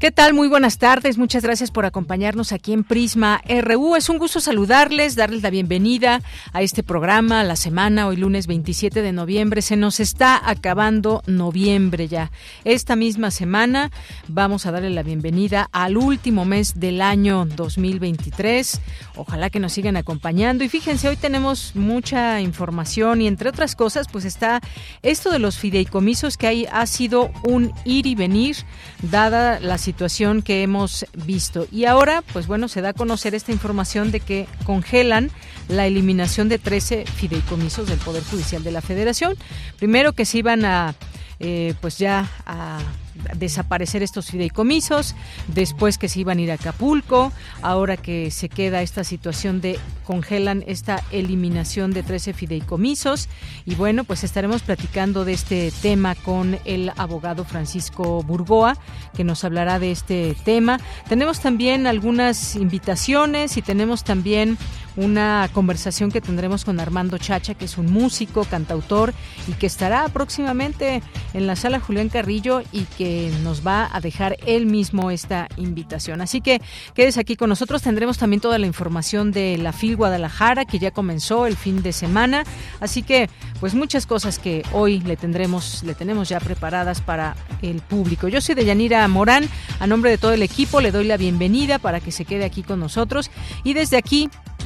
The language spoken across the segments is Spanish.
¿Qué tal? Muy buenas tardes. Muchas gracias por acompañarnos aquí en Prisma RU. Es un gusto saludarles, darles la bienvenida a este programa, la semana, hoy lunes 27 de noviembre. Se nos está acabando noviembre ya. Esta misma semana vamos a darle la bienvenida al último mes del año 2023. Ojalá que nos sigan acompañando. Y fíjense, hoy tenemos mucha información y entre otras cosas, pues está esto de los fideicomisos que hay, ha sido un ir y venir, dada la situación situación que hemos visto. Y ahora, pues bueno, se da a conocer esta información de que congelan la eliminación de 13 fideicomisos del Poder Judicial de la Federación. Primero que se iban a, eh, pues ya a desaparecer estos fideicomisos, después que se iban a ir a Acapulco, ahora que se queda esta situación de congelan esta eliminación de 13 fideicomisos y bueno, pues estaremos platicando de este tema con el abogado Francisco Burgoa, que nos hablará de este tema. Tenemos también algunas invitaciones y tenemos también una conversación que tendremos con Armando Chacha, que es un músico, cantautor y que estará próximamente en la sala Julián Carrillo y que nos va a dejar él mismo esta invitación. Así que quédese aquí con nosotros, tendremos también toda la información de la FIL Guadalajara que ya comenzó el fin de semana, así que pues muchas cosas que hoy le tendremos, le tenemos ya preparadas para el público. Yo soy Deyanira Morán, a nombre de todo el equipo le doy la bienvenida para que se quede aquí con nosotros y desde aquí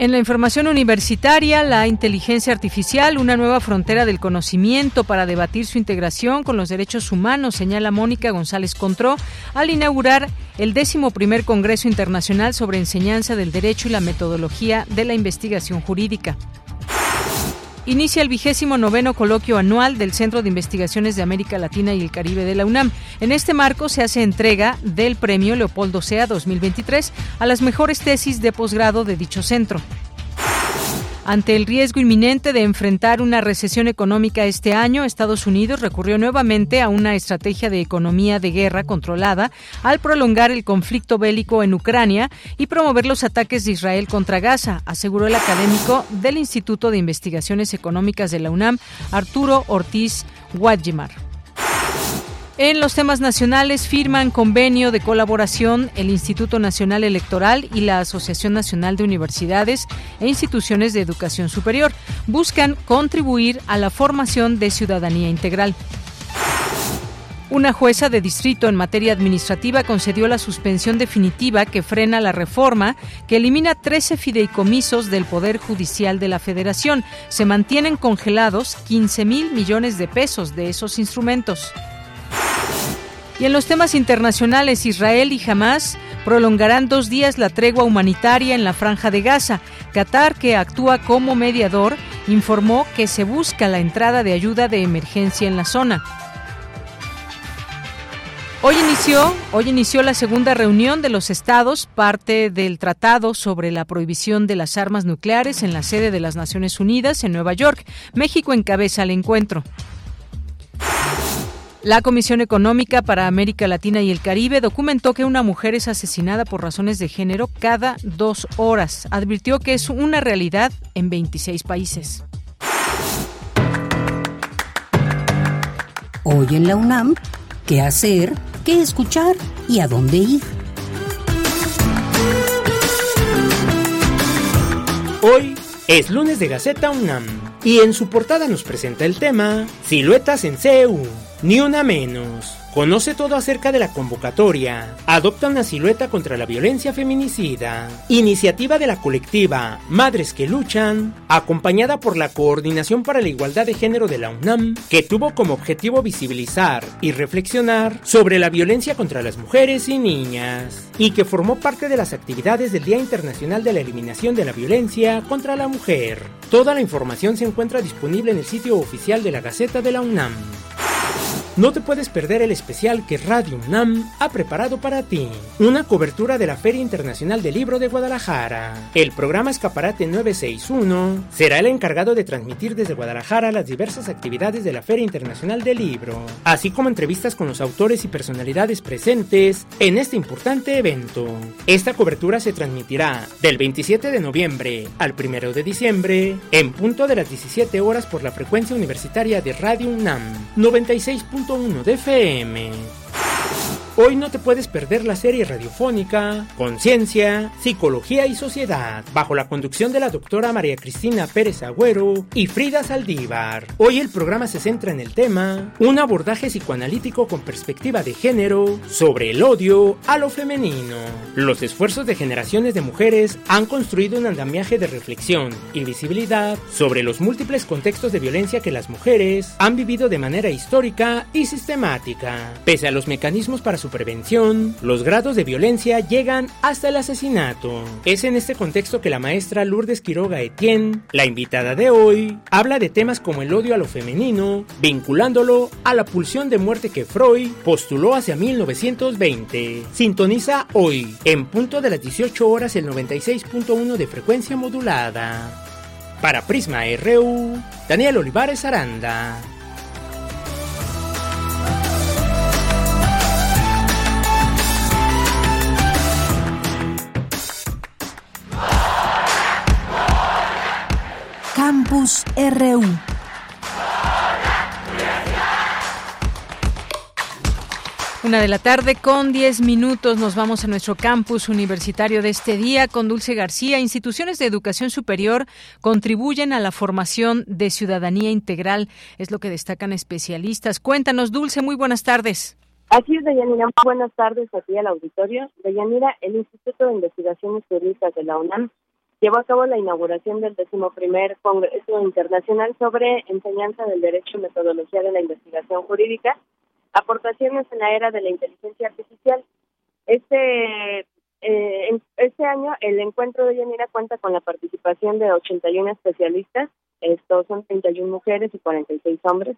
En la información universitaria, la inteligencia artificial, una nueva frontera del conocimiento para debatir su integración con los derechos humanos, señala Mónica González Contró al inaugurar el décimo primer Congreso Internacional sobre Enseñanza del Derecho y la Metodología de la Investigación Jurídica. Inicia el vigésimo noveno coloquio anual del Centro de Investigaciones de América Latina y el Caribe de la UNAM. En este marco se hace entrega del Premio Leopoldo Sea 2023 a las mejores tesis de posgrado de dicho centro. Ante el riesgo inminente de enfrentar una recesión económica este año, Estados Unidos recurrió nuevamente a una estrategia de economía de guerra controlada al prolongar el conflicto bélico en Ucrania y promover los ataques de Israel contra Gaza, aseguró el académico del Instituto de Investigaciones Económicas de la UNAM, Arturo Ortiz Guadjimar. En los temas nacionales firman convenio de colaboración el Instituto Nacional Electoral y la Asociación Nacional de Universidades e Instituciones de Educación Superior. Buscan contribuir a la formación de ciudadanía integral. Una jueza de distrito en materia administrativa concedió la suspensión definitiva que frena la reforma que elimina 13 fideicomisos del Poder Judicial de la Federación. Se mantienen congelados 15 mil millones de pesos de esos instrumentos. Y en los temas internacionales, Israel y Hamas prolongarán dos días la tregua humanitaria en la franja de Gaza. Qatar, que actúa como mediador, informó que se busca la entrada de ayuda de emergencia en la zona. Hoy inició, hoy inició la segunda reunión de los estados, parte del tratado sobre la prohibición de las armas nucleares en la sede de las Naciones Unidas en Nueva York. México encabeza el encuentro. La Comisión Económica para América Latina y el Caribe documentó que una mujer es asesinada por razones de género cada dos horas. Advirtió que es una realidad en 26 países. Hoy en la UNAM, ¿qué hacer? ¿Qué escuchar? ¿Y a dónde ir? Hoy es lunes de Gaceta UNAM. y en su portada nos presenta el tema Siluetas en CEU, ni una menos. Conoce todo acerca de la convocatoria. Adopta una silueta contra la violencia feminicida. Iniciativa de la colectiva Madres que Luchan, acompañada por la Coordinación para la Igualdad de Género de la UNAM, que tuvo como objetivo visibilizar y reflexionar sobre la violencia contra las mujeres y niñas, y que formó parte de las actividades del Día Internacional de la Eliminación de la Violencia contra la Mujer. Toda la información se encuentra disponible en el sitio oficial de la Gaceta de la UNAM. No te puedes perder el especial que Radio UNAM ha preparado para ti. Una cobertura de la Feria Internacional del Libro de Guadalajara. El programa Escaparate 961 será el encargado de transmitir desde Guadalajara las diversas actividades de la Feria Internacional del Libro, así como entrevistas con los autores y personalidades presentes en este importante evento. Esta cobertura se transmitirá del 27 de noviembre al 1 de diciembre en punto de las 17 horas por la frecuencia universitaria de Radio UNAM 96. 1 de FM. Hoy no te puedes perder la serie radiofónica Conciencia, Psicología y Sociedad, bajo la conducción de la doctora María Cristina Pérez Agüero y Frida Saldívar. Hoy el programa se centra en el tema Un abordaje psicoanalítico con perspectiva de género sobre el odio a lo femenino. Los esfuerzos de generaciones de mujeres han construido un andamiaje de reflexión y visibilidad sobre los múltiples contextos de violencia que las mujeres han vivido de manera histórica y sistemática. Pese a los mecanismos para su prevención, los grados de violencia llegan hasta el asesinato. Es en este contexto que la maestra Lourdes Quiroga Etienne, la invitada de hoy, habla de temas como el odio a lo femenino, vinculándolo a la pulsión de muerte que Freud postuló hacia 1920. Sintoniza hoy, en punto de las 18 horas, el 96.1 de frecuencia modulada. Para Prisma RU, Daniel Olivares Aranda. Campus RU. Una de la tarde con 10 minutos nos vamos a nuestro campus universitario de este día con Dulce García. Instituciones de educación superior contribuyen a la formación de ciudadanía integral, es lo que destacan especialistas. Cuéntanos, Dulce, muy buenas tardes. Así es, Deyanira. Buenas tardes aquí al auditorio. Deyanira, el Instituto de Investigaciones Jurídicas de la UNAM llevó a cabo la inauguración del decimoprimer Congreso Internacional sobre Enseñanza del Derecho y Metodología de la Investigación Jurídica, aportaciones en la era de la inteligencia artificial. Este eh, este año el encuentro de Yanira cuenta con la participación de 81 especialistas, estos son 31 mujeres y 46 hombres,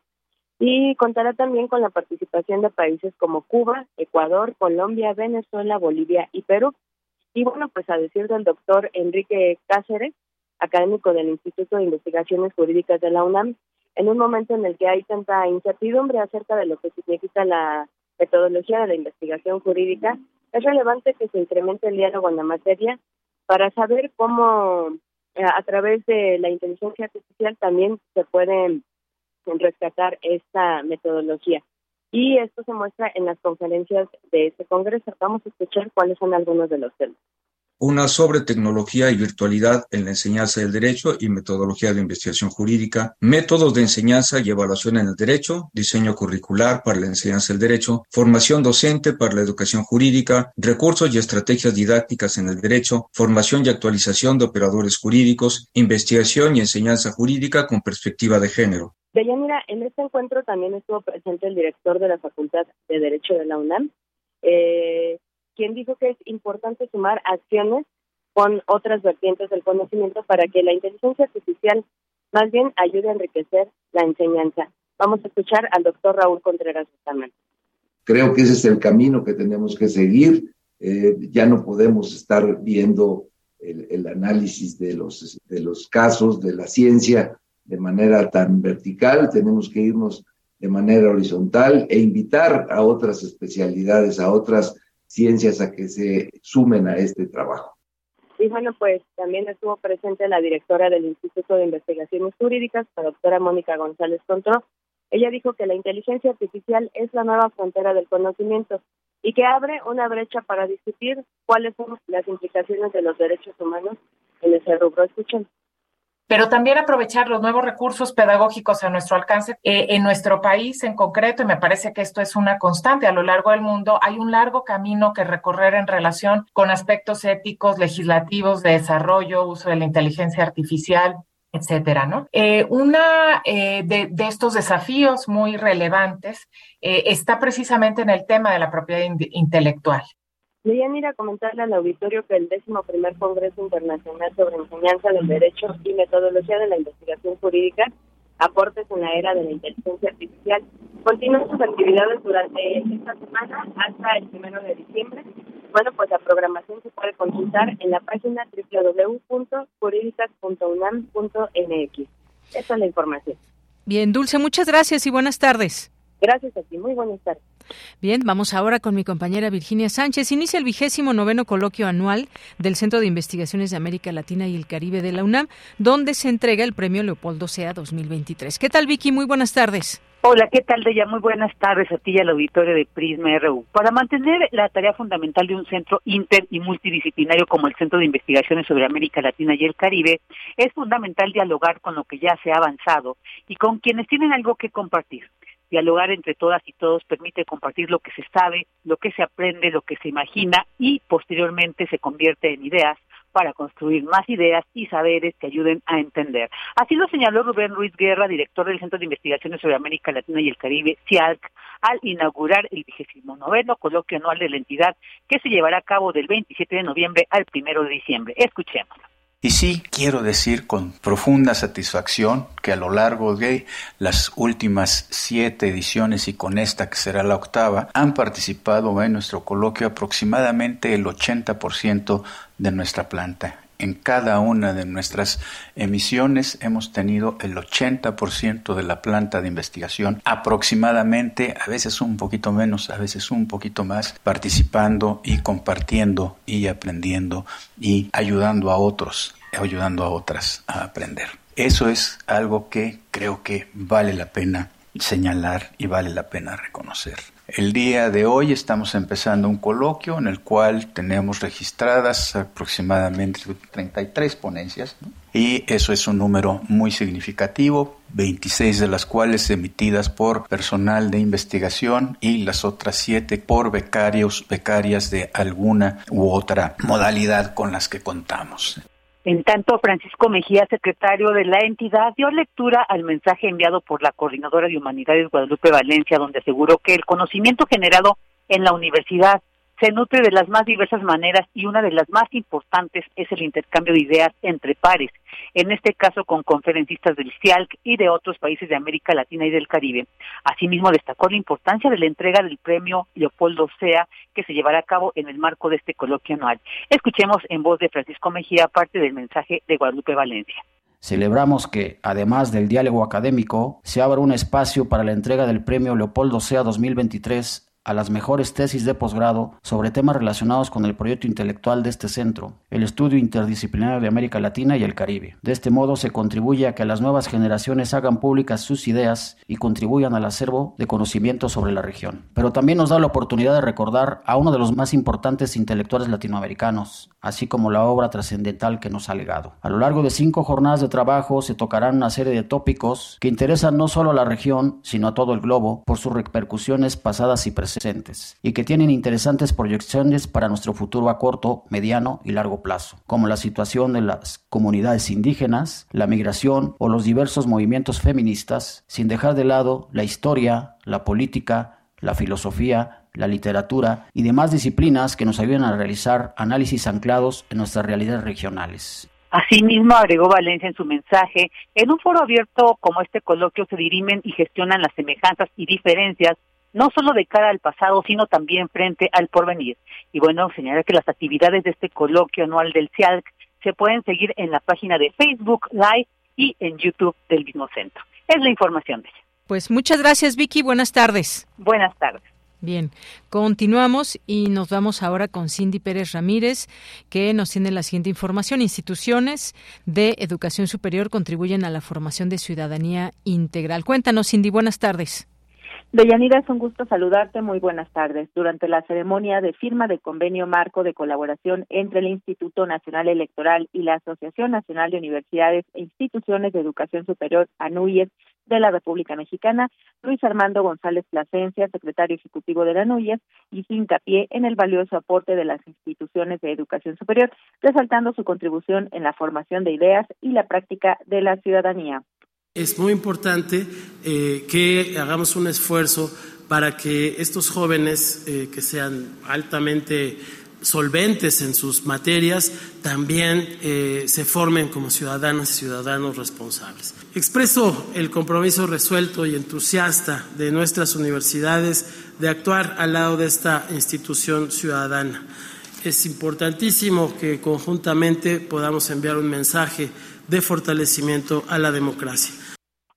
y contará también con la participación de países como Cuba, Ecuador, Colombia, Venezuela, Bolivia y Perú. Y bueno, pues a decir del doctor Enrique Cáceres, académico del Instituto de Investigaciones Jurídicas de la UNAM, en un momento en el que hay tanta incertidumbre acerca de lo que significa la metodología de la investigación jurídica, es relevante que se incremente el diálogo en la materia para saber cómo eh, a través de la inteligencia artificial también se puede rescatar esta metodología. Y esto se muestra en las conferencias de este Congreso. Vamos a escuchar cuáles son algunos de los temas. Una sobre tecnología y virtualidad en la enseñanza del derecho y metodología de investigación jurídica, métodos de enseñanza y evaluación en el derecho, diseño curricular para la enseñanza del derecho, formación docente para la educación jurídica, recursos y estrategias didácticas en el derecho, formación y actualización de operadores jurídicos, investigación y enseñanza jurídica con perspectiva de género. Deyanira, en este encuentro también estuvo presente el director de la Facultad de Derecho de la UNAM, eh, quien dijo que es importante sumar acciones con otras vertientes del conocimiento para que la inteligencia artificial más bien ayude a enriquecer la enseñanza. Vamos a escuchar al doctor Raúl Contreras Bustamante. Creo que ese es el camino que tenemos que seguir. Eh, ya no podemos estar viendo el, el, análisis de los, de los casos de la ciencia de manera tan vertical, tenemos que irnos de manera horizontal e invitar a otras especialidades, a otras ciencias a que se sumen a este trabajo. Y bueno, pues también estuvo presente la directora del Instituto de Investigaciones Jurídicas, la doctora Mónica González Contró. Ella dijo que la inteligencia artificial es la nueva frontera del conocimiento y que abre una brecha para discutir cuáles son las implicaciones de los derechos humanos en ese rubro. Escuchen. Pero también aprovechar los nuevos recursos pedagógicos a nuestro alcance eh, en nuestro país en concreto, y me parece que esto es una constante a lo largo del mundo, hay un largo camino que recorrer en relación con aspectos éticos, legislativos, de desarrollo, uso de la inteligencia artificial, etcétera, ¿no? Eh, una eh, de, estos desafíos muy relevantes está precisamente en el tema de la propiedad intelectual. Leían ir a comentarle al auditorio que el décimo primer Congreso Internacional sobre Enseñanza del Derecho y Metodología de la Investigación Jurídica, aportes en la era de la inteligencia artificial, continúa sus actividades durante esta semana hasta el primero de diciembre bueno, pues la programación se puede consultar en la página www.jurídicas.unam.mx. Esa es la información. Bien, Dulce, muchas gracias y buenas tardes. Gracias a ti, muy buenas tardes. Bien, vamos ahora con mi compañera Virginia Sánchez. Inicia el vigésimo noveno coloquio anual del Centro de Investigaciones de América Latina y el Caribe de la UNAM, donde se entrega el premio Leopoldo Sea 2023. ¿Qué tal, Vicky? Muy buenas tardes. Hola, ¿qué tal, Deya? Muy buenas tardes a ti y al auditorio de Prisma RU. Para mantener la tarea fundamental de un centro inter y multidisciplinario como el Centro de Investigaciones sobre América Latina y el Caribe, es fundamental dialogar con lo que ya se ha avanzado y con quienes tienen algo que compartir. Dialogar entre todas y todos permite compartir lo que se sabe, lo que se aprende, lo que se imagina y posteriormente se convierte en ideas para construir más ideas y saberes que ayuden a entender. Así lo señaló Rubén Ruiz Guerra, director del Centro de Investigaciones sobre América Latina y el Caribe, CIALC, al inaugurar el vigésimo noveno coloquio anual de la entidad que se llevará a cabo del 27 de noviembre al 1 de diciembre. Escuchémoslo. Y sí, quiero decir con profunda satisfacción que a lo largo de las últimas siete ediciones y con esta que será la octava, han participado en nuestro coloquio aproximadamente el 80% de nuestra planta en cada una de nuestras emisiones hemos tenido el 80% de la planta de investigación aproximadamente, a veces un poquito menos, a veces un poquito más, participando y compartiendo y aprendiendo y ayudando a otros, ayudando a otras a aprender. Eso es algo que creo que vale la pena señalar y vale la pena reconocer. El día de hoy estamos empezando un coloquio en el cual tenemos registradas aproximadamente 33 ponencias y eso es un número muy significativo, 26 de las cuales emitidas por personal de investigación y las otras 7 por becarios, becarias de alguna u otra modalidad con las que contamos. En tanto, Francisco Mejía, secretario de la entidad, dio lectura al mensaje enviado por la Coordinadora de Humanidades Guadalupe Valencia, donde aseguró que el conocimiento generado en la universidad se nutre de las más diversas maneras y una de las más importantes es el intercambio de ideas entre pares, en este caso con conferencistas del CIALC y de otros países de América Latina y del Caribe. Asimismo, destacó la importancia de la entrega del premio Leopoldo Sea que se llevará a cabo en el marco de este coloquio anual. Escuchemos en voz de Francisco Mejía parte del mensaje de Guadalupe Valencia. Celebramos que, además del diálogo académico, se abra un espacio para la entrega del premio Leopoldo Sea 2023 a las mejores tesis de posgrado sobre temas relacionados con el proyecto intelectual de este centro, el estudio interdisciplinario de América Latina y el Caribe. De este modo se contribuye a que las nuevas generaciones hagan públicas sus ideas y contribuyan al acervo de conocimiento sobre la región. Pero también nos da la oportunidad de recordar a uno de los más importantes intelectuales latinoamericanos, así como la obra trascendental que nos ha legado. A lo largo de cinco jornadas de trabajo se tocarán una serie de tópicos que interesan no solo a la región, sino a todo el globo por sus repercusiones pasadas y presentes y que tienen interesantes proyecciones para nuestro futuro a corto, mediano y largo plazo, como la situación de las comunidades indígenas, la migración o los diversos movimientos feministas, sin dejar de lado la historia, la política, la filosofía, la literatura y demás disciplinas que nos ayudan a realizar análisis anclados en nuestras realidades regionales. Asimismo, agregó Valencia en su mensaje, en un foro abierto como este coloquio se dirimen y gestionan las semejanzas y diferencias no solo de cara al pasado, sino también frente al porvenir. Y bueno, señalar que las actividades de este coloquio anual del CIALC se pueden seguir en la página de Facebook Live y en YouTube del mismo centro. Es la información de ella. Pues muchas gracias, Vicky. Buenas tardes. Buenas tardes. Bien, continuamos y nos vamos ahora con Cindy Pérez Ramírez, que nos tiene la siguiente información. Instituciones de educación superior contribuyen a la formación de ciudadanía integral. Cuéntanos, Cindy, buenas tardes. Deyanira, es un gusto saludarte. Muy buenas tardes. Durante la ceremonia de firma del convenio marco de colaboración entre el Instituto Nacional Electoral y la Asociación Nacional de Universidades e Instituciones de Educación Superior, ANUYES, de la República Mexicana, Luis Armando González Plasencia, secretario ejecutivo de la ANUYES, hizo hincapié en el valioso aporte de las instituciones de educación superior, resaltando su contribución en la formación de ideas y la práctica de la ciudadanía. Es muy importante eh, que hagamos un esfuerzo para que estos jóvenes eh, que sean altamente solventes en sus materias también eh, se formen como ciudadanas y ciudadanos responsables. Expreso el compromiso resuelto y entusiasta de nuestras universidades de actuar al lado de esta institución ciudadana. Es importantísimo que conjuntamente podamos enviar un mensaje de fortalecimiento a la democracia.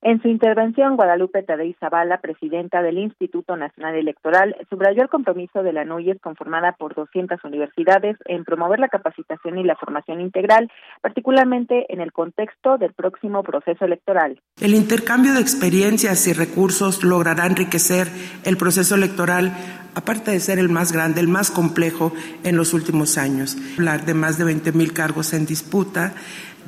En su intervención, Guadalupe Tadei Zavala, presidenta del Instituto Nacional Electoral, subrayó el compromiso de la NUYES, conformada por 200 universidades, en promover la capacitación y la formación integral, particularmente en el contexto del próximo proceso electoral. El intercambio de experiencias y recursos logrará enriquecer el proceso electoral aparte de ser el más grande, el más complejo en los últimos años. Hablar de más de 20 mil cargos en disputa,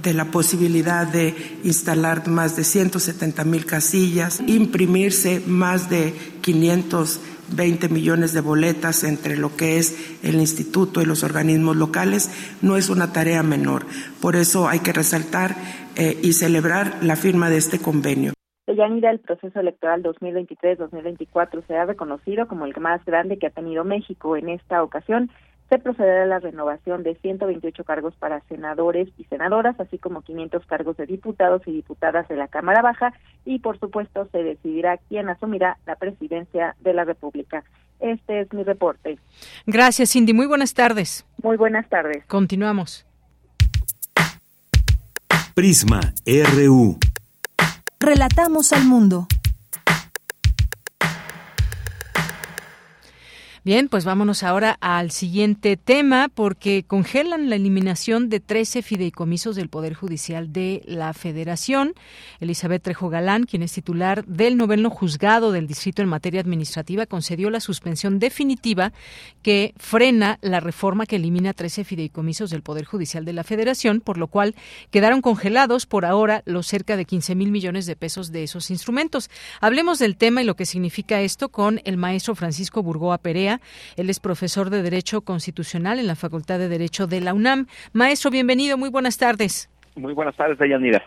de la posibilidad de instalar más de 170 mil casillas, imprimirse más de 520 millones de boletas entre lo que es el instituto y los organismos locales, no es una tarea menor. Por eso hay que resaltar eh, y celebrar la firma de este convenio. Yanira, el proceso electoral 2023-2024 se ha reconocido como el más grande que ha tenido México en esta ocasión se procederá a la renovación de 128 cargos para senadores y senadoras, así como 500 cargos de diputados y diputadas de la Cámara Baja y, por supuesto, se decidirá quién asumirá la presidencia de la República. Este es mi reporte. Gracias, Cindy. Muy buenas tardes. Muy buenas tardes. Continuamos. Prisma RU. Relatamos al mundo. Bien, pues vámonos ahora al siguiente tema porque congelan la eliminación de 13 fideicomisos del Poder Judicial de la Federación. Elizabeth Trejo Galán, quien es titular del noveno juzgado del distrito en materia administrativa, concedió la suspensión definitiva que frena la reforma que elimina 13 fideicomisos del Poder Judicial de la Federación, por lo cual quedaron congelados por ahora los cerca de 15 mil millones de pesos de esos instrumentos. Hablemos del tema y lo que significa esto con el maestro Francisco Burgoa Perea él es profesor de Derecho Constitucional en la Facultad de Derecho de la UNAM. Maestro, bienvenido, muy buenas tardes. Muy buenas tardes, Dayanira.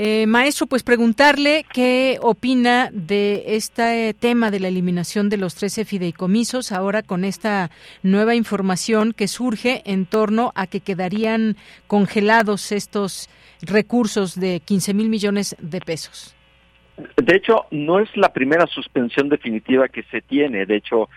Eh, maestro, pues preguntarle qué opina de este tema de la eliminación de los 13 fideicomisos, ahora con esta nueva información que surge en torno a que quedarían congelados estos recursos de 15 mil millones de pesos. De hecho, no es la primera suspensión definitiva que se tiene, de hecho,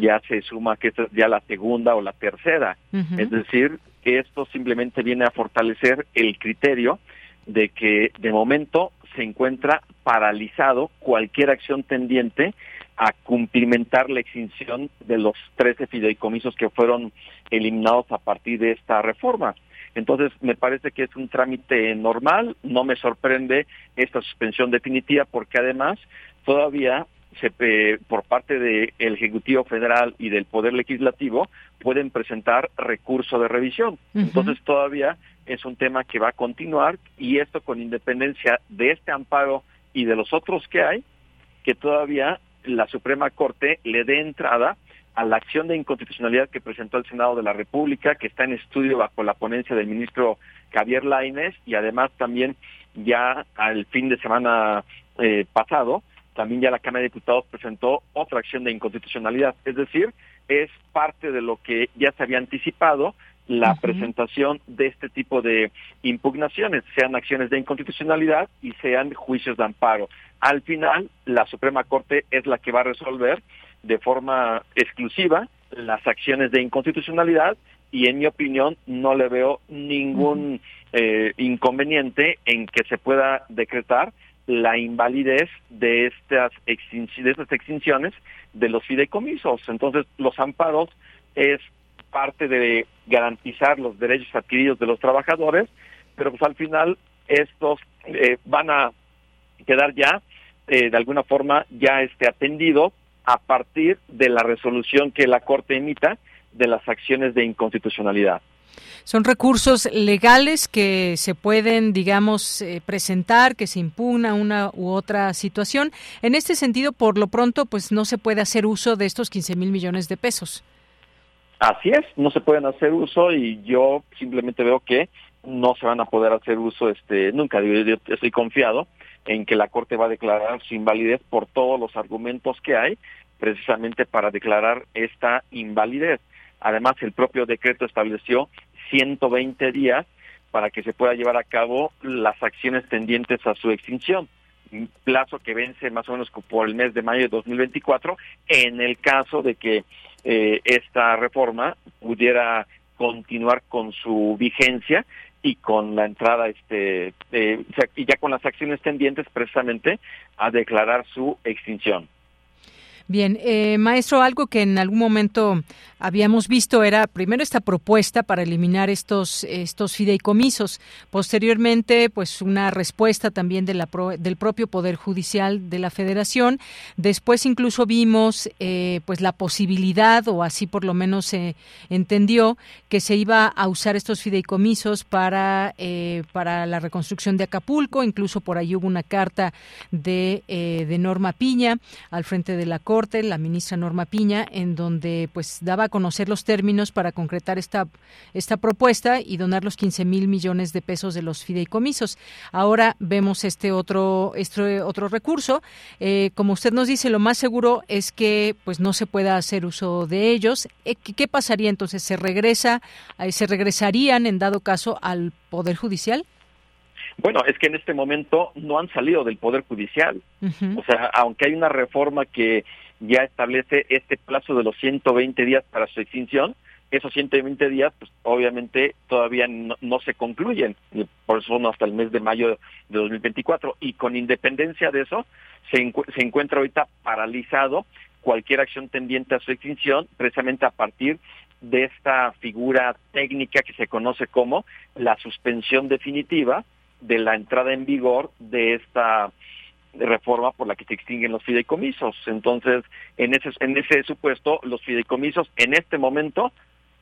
ya se suma que esta es ya la segunda o la tercera. Es decir, que esto simplemente viene a fortalecer el criterio de que de momento se encuentra paralizado cualquier acción tendiente a cumplimentar la extinción de los 13 fideicomisos que fueron eliminados a partir de esta reforma. Entonces, me parece que es un trámite normal, no me sorprende esta suspensión definitiva porque además todavía se, por parte del Ejecutivo Federal y del Poder Legislativo pueden presentar recurso de revisión. Entonces, todavía es un tema que va a continuar y esto con independencia de este amparo y de los otros que hay, que todavía la Suprema Corte le dé entrada a la acción de inconstitucionalidad que presentó el Senado de la República, que está en estudio bajo la ponencia del ministro Javier Lainez, y además también ya al fin de semana eh, pasado, también ya la Cámara de Diputados presentó otra acción de inconstitucionalidad. Es decir, es parte de lo que ya se había anticipado, la presentación de este tipo de impugnaciones, sean acciones de inconstitucionalidad y sean juicios de amparo. Al final, la Suprema Corte es la que va a resolver de forma exclusiva las acciones de inconstitucionalidad y en mi opinión no le veo ningún eh, inconveniente en que se pueda decretar la invalidez de estas, de estas extinciones de los fideicomisos. Entonces, los amparos es parte de garantizar los derechos adquiridos de los trabajadores, pero pues al final estos eh, van a quedar ya eh, de alguna forma ya esté atendido a partir de la resolución que la Corte emita de las acciones de inconstitucionalidad. Son recursos legales que se pueden, digamos, eh, presentar, que se impugna una u otra situación. En este sentido, por lo pronto, pues no se puede hacer uso de estos 15 mil millones de pesos. Así es, no se pueden hacer uso y yo simplemente veo que no se van a poder hacer uso este nunca. Yo estoy confiado en que la Corte va a declarar su invalidez por todos los argumentos que hay precisamente para declarar esta invalidez. Además, el propio decreto estableció 120 días para que se pueda llevar a cabo las acciones tendientes a su extinción plazo que vence más o menos por el mes de mayo de 2024 en el caso de que eh, esta reforma pudiera continuar con su vigencia y con la entrada este eh, y ya con las acciones tendientes precisamente a declarar su extinción. Bien, eh, maestro, algo que en algún momento habíamos visto era primero esta propuesta para eliminar estos estos fideicomisos, posteriormente pues una respuesta también de la del propio poder judicial de la Federación, después incluso vimos eh, pues la posibilidad o así por lo menos se entendió que se iba a usar estos fideicomisos para eh, para la reconstrucción de Acapulco, incluso por ahí hubo una carta de de Norma Piña al frente de la Corte la ministra Norma Piña, en donde pues daba a conocer los términos para concretar esta, esta propuesta y donar los 15 mil millones de pesos de los fideicomisos. Ahora vemos este otro, este otro recurso. Eh, como usted nos dice, lo más seguro es que pues no se pueda hacer uso de ellos. Eh, ¿Qué pasaría entonces? ¿Se regresa, eh, se regresarían en dado caso al Poder Judicial? Bueno, es que en este momento no han salido del Poder Judicial. O sea, aunque hay una reforma que ya establece este plazo de los 120 días para su extinción, esos 120 días, pues obviamente todavía no, se concluyen, por eso son hasta el mes de mayo de 2024, y con independencia de eso, se, se encuentra ahorita paralizado cualquier acción tendiente a su extinción, precisamente a partir de esta figura técnica que se conoce como la suspensión definitiva de la entrada en vigor de esta reforma por la que se extinguen los fideicomisos. Entonces, en ese, en ese supuesto, los fideicomisos en este momento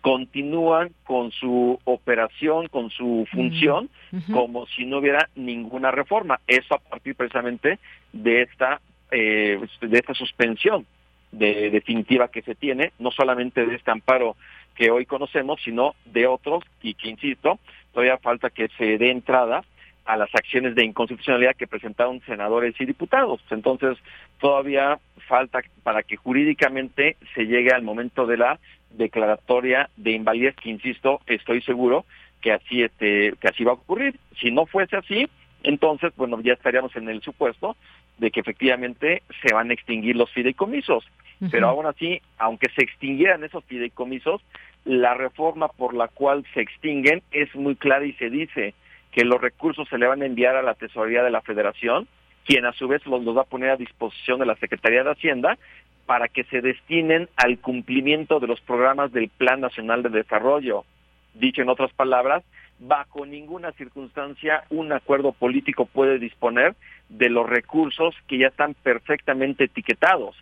continúan con su operación, con su función, como si no hubiera ninguna reforma. Eso a partir precisamente de esta, eh, de esta suspensión de, definitiva que se tiene, no solamente de este amparo que hoy conocemos, sino de otros, y que, insisto, todavía falta que se dé entrada a las acciones de inconstitucionalidad que presentaron senadores y diputados. Entonces, todavía falta para que jurídicamente se llegue al momento de la declaratoria de invalidez, que insisto, estoy seguro que así este que así va a ocurrir. Si no fuese así, entonces, bueno, ya estaríamos en el supuesto de que efectivamente se van a extinguir los fideicomisos. Pero aún así, aunque se extinguieran esos fideicomisos, la reforma por la cual se extinguen es muy clara y se dice que los recursos se le van a enviar a la tesorería de la federación, quien a su vez los, va a poner a disposición de la Secretaría de Hacienda para que se destinen al cumplimiento de los programas del Plan Nacional de Desarrollo. Dicho en otras palabras, bajo ninguna circunstancia un acuerdo político puede disponer de los recursos que ya están perfectamente etiquetados.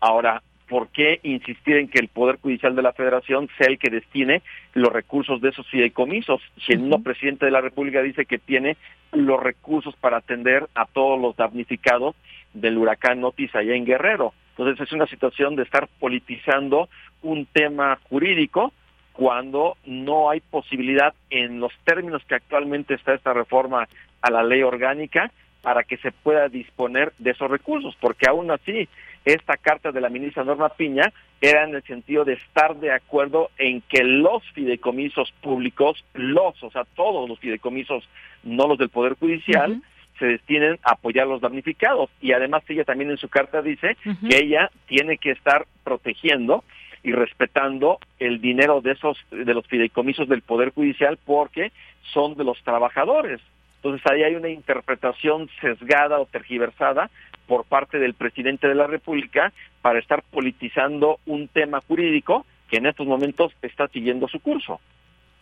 Ahora, ¿por qué insistir en que el Poder Judicial de la Federación sea el que destine los recursos de esos fideicomisos? Si el mismo presidente de la República dice que tiene los recursos para atender a todos los damnificados del huracán Otis allá en Guerrero. Entonces es una situación de estar politizando un tema jurídico cuando no hay posibilidad en los términos que actualmente está esta reforma a la ley orgánica para que se pueda disponer de esos recursos, porque aún así esta carta de la ministra Norma Piña era en el sentido de estar de acuerdo en que los fideicomisos públicos, los, o sea, todos los fideicomisos, no los del Poder Judicial, se destinen a apoyar a los damnificados. Y además ella también en su carta dice que ella tiene que estar protegiendo y respetando el dinero de esos de los fideicomisos del poder judicial porque son de los trabajadores. Entonces ahí hay una interpretación sesgada o tergiversada por parte del presidente de la República para estar politizando un tema jurídico que en estos momentos está siguiendo su curso.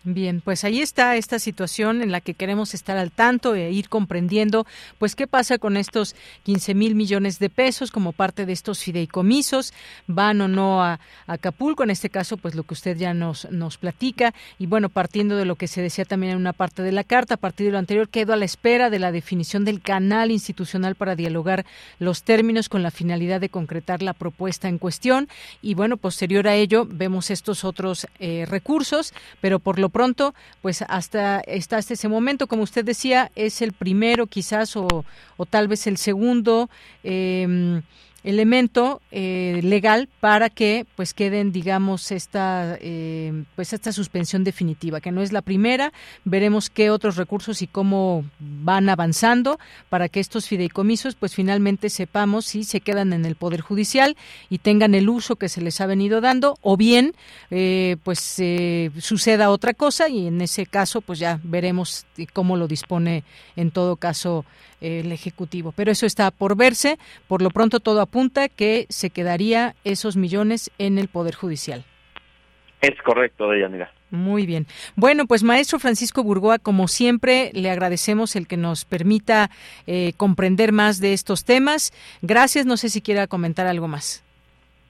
Bien, pues ahí está esta situación en la que queremos estar al tanto e ir comprendiendo, pues qué pasa con estos 15 mil millones de pesos como parte de estos fideicomisos, van o no a, Acapulco, en este caso, pues lo que usted ya nos, nos platica, y bueno, partiendo de lo que se decía también en una parte de la carta, a partir de lo anterior, quedo a la espera de la definición del canal institucional para dialogar los términos con la finalidad de concretar la propuesta en cuestión, y bueno, posterior a ello, vemos estos otros eh, recursos, pero por lo pronto, pues hasta, hasta ese momento, como usted decía, es el primero quizás o, o tal vez el segundo. Eh, elemento eh, legal para que pues queden digamos esta eh, pues esta suspensión definitiva que no es la primera. Veremos qué otros recursos y cómo van avanzando para que estos fideicomisos pues finalmente sepamos si se quedan en el poder judicial y tengan el uso que se les ha venido dando o bien eh, pues suceda otra cosa y en ese caso pues ya veremos cómo lo dispone en todo caso el ejecutivo pero eso está por verse por lo pronto todo apunta que se quedaría esos millones en el Poder Judicial. Es correcto, Deyanira. Muy bien. Bueno, pues maestro Francisco Burgoa, como siempre, le agradecemos el que nos permita eh, comprender más de estos temas. Gracias. No sé si quiera comentar algo más.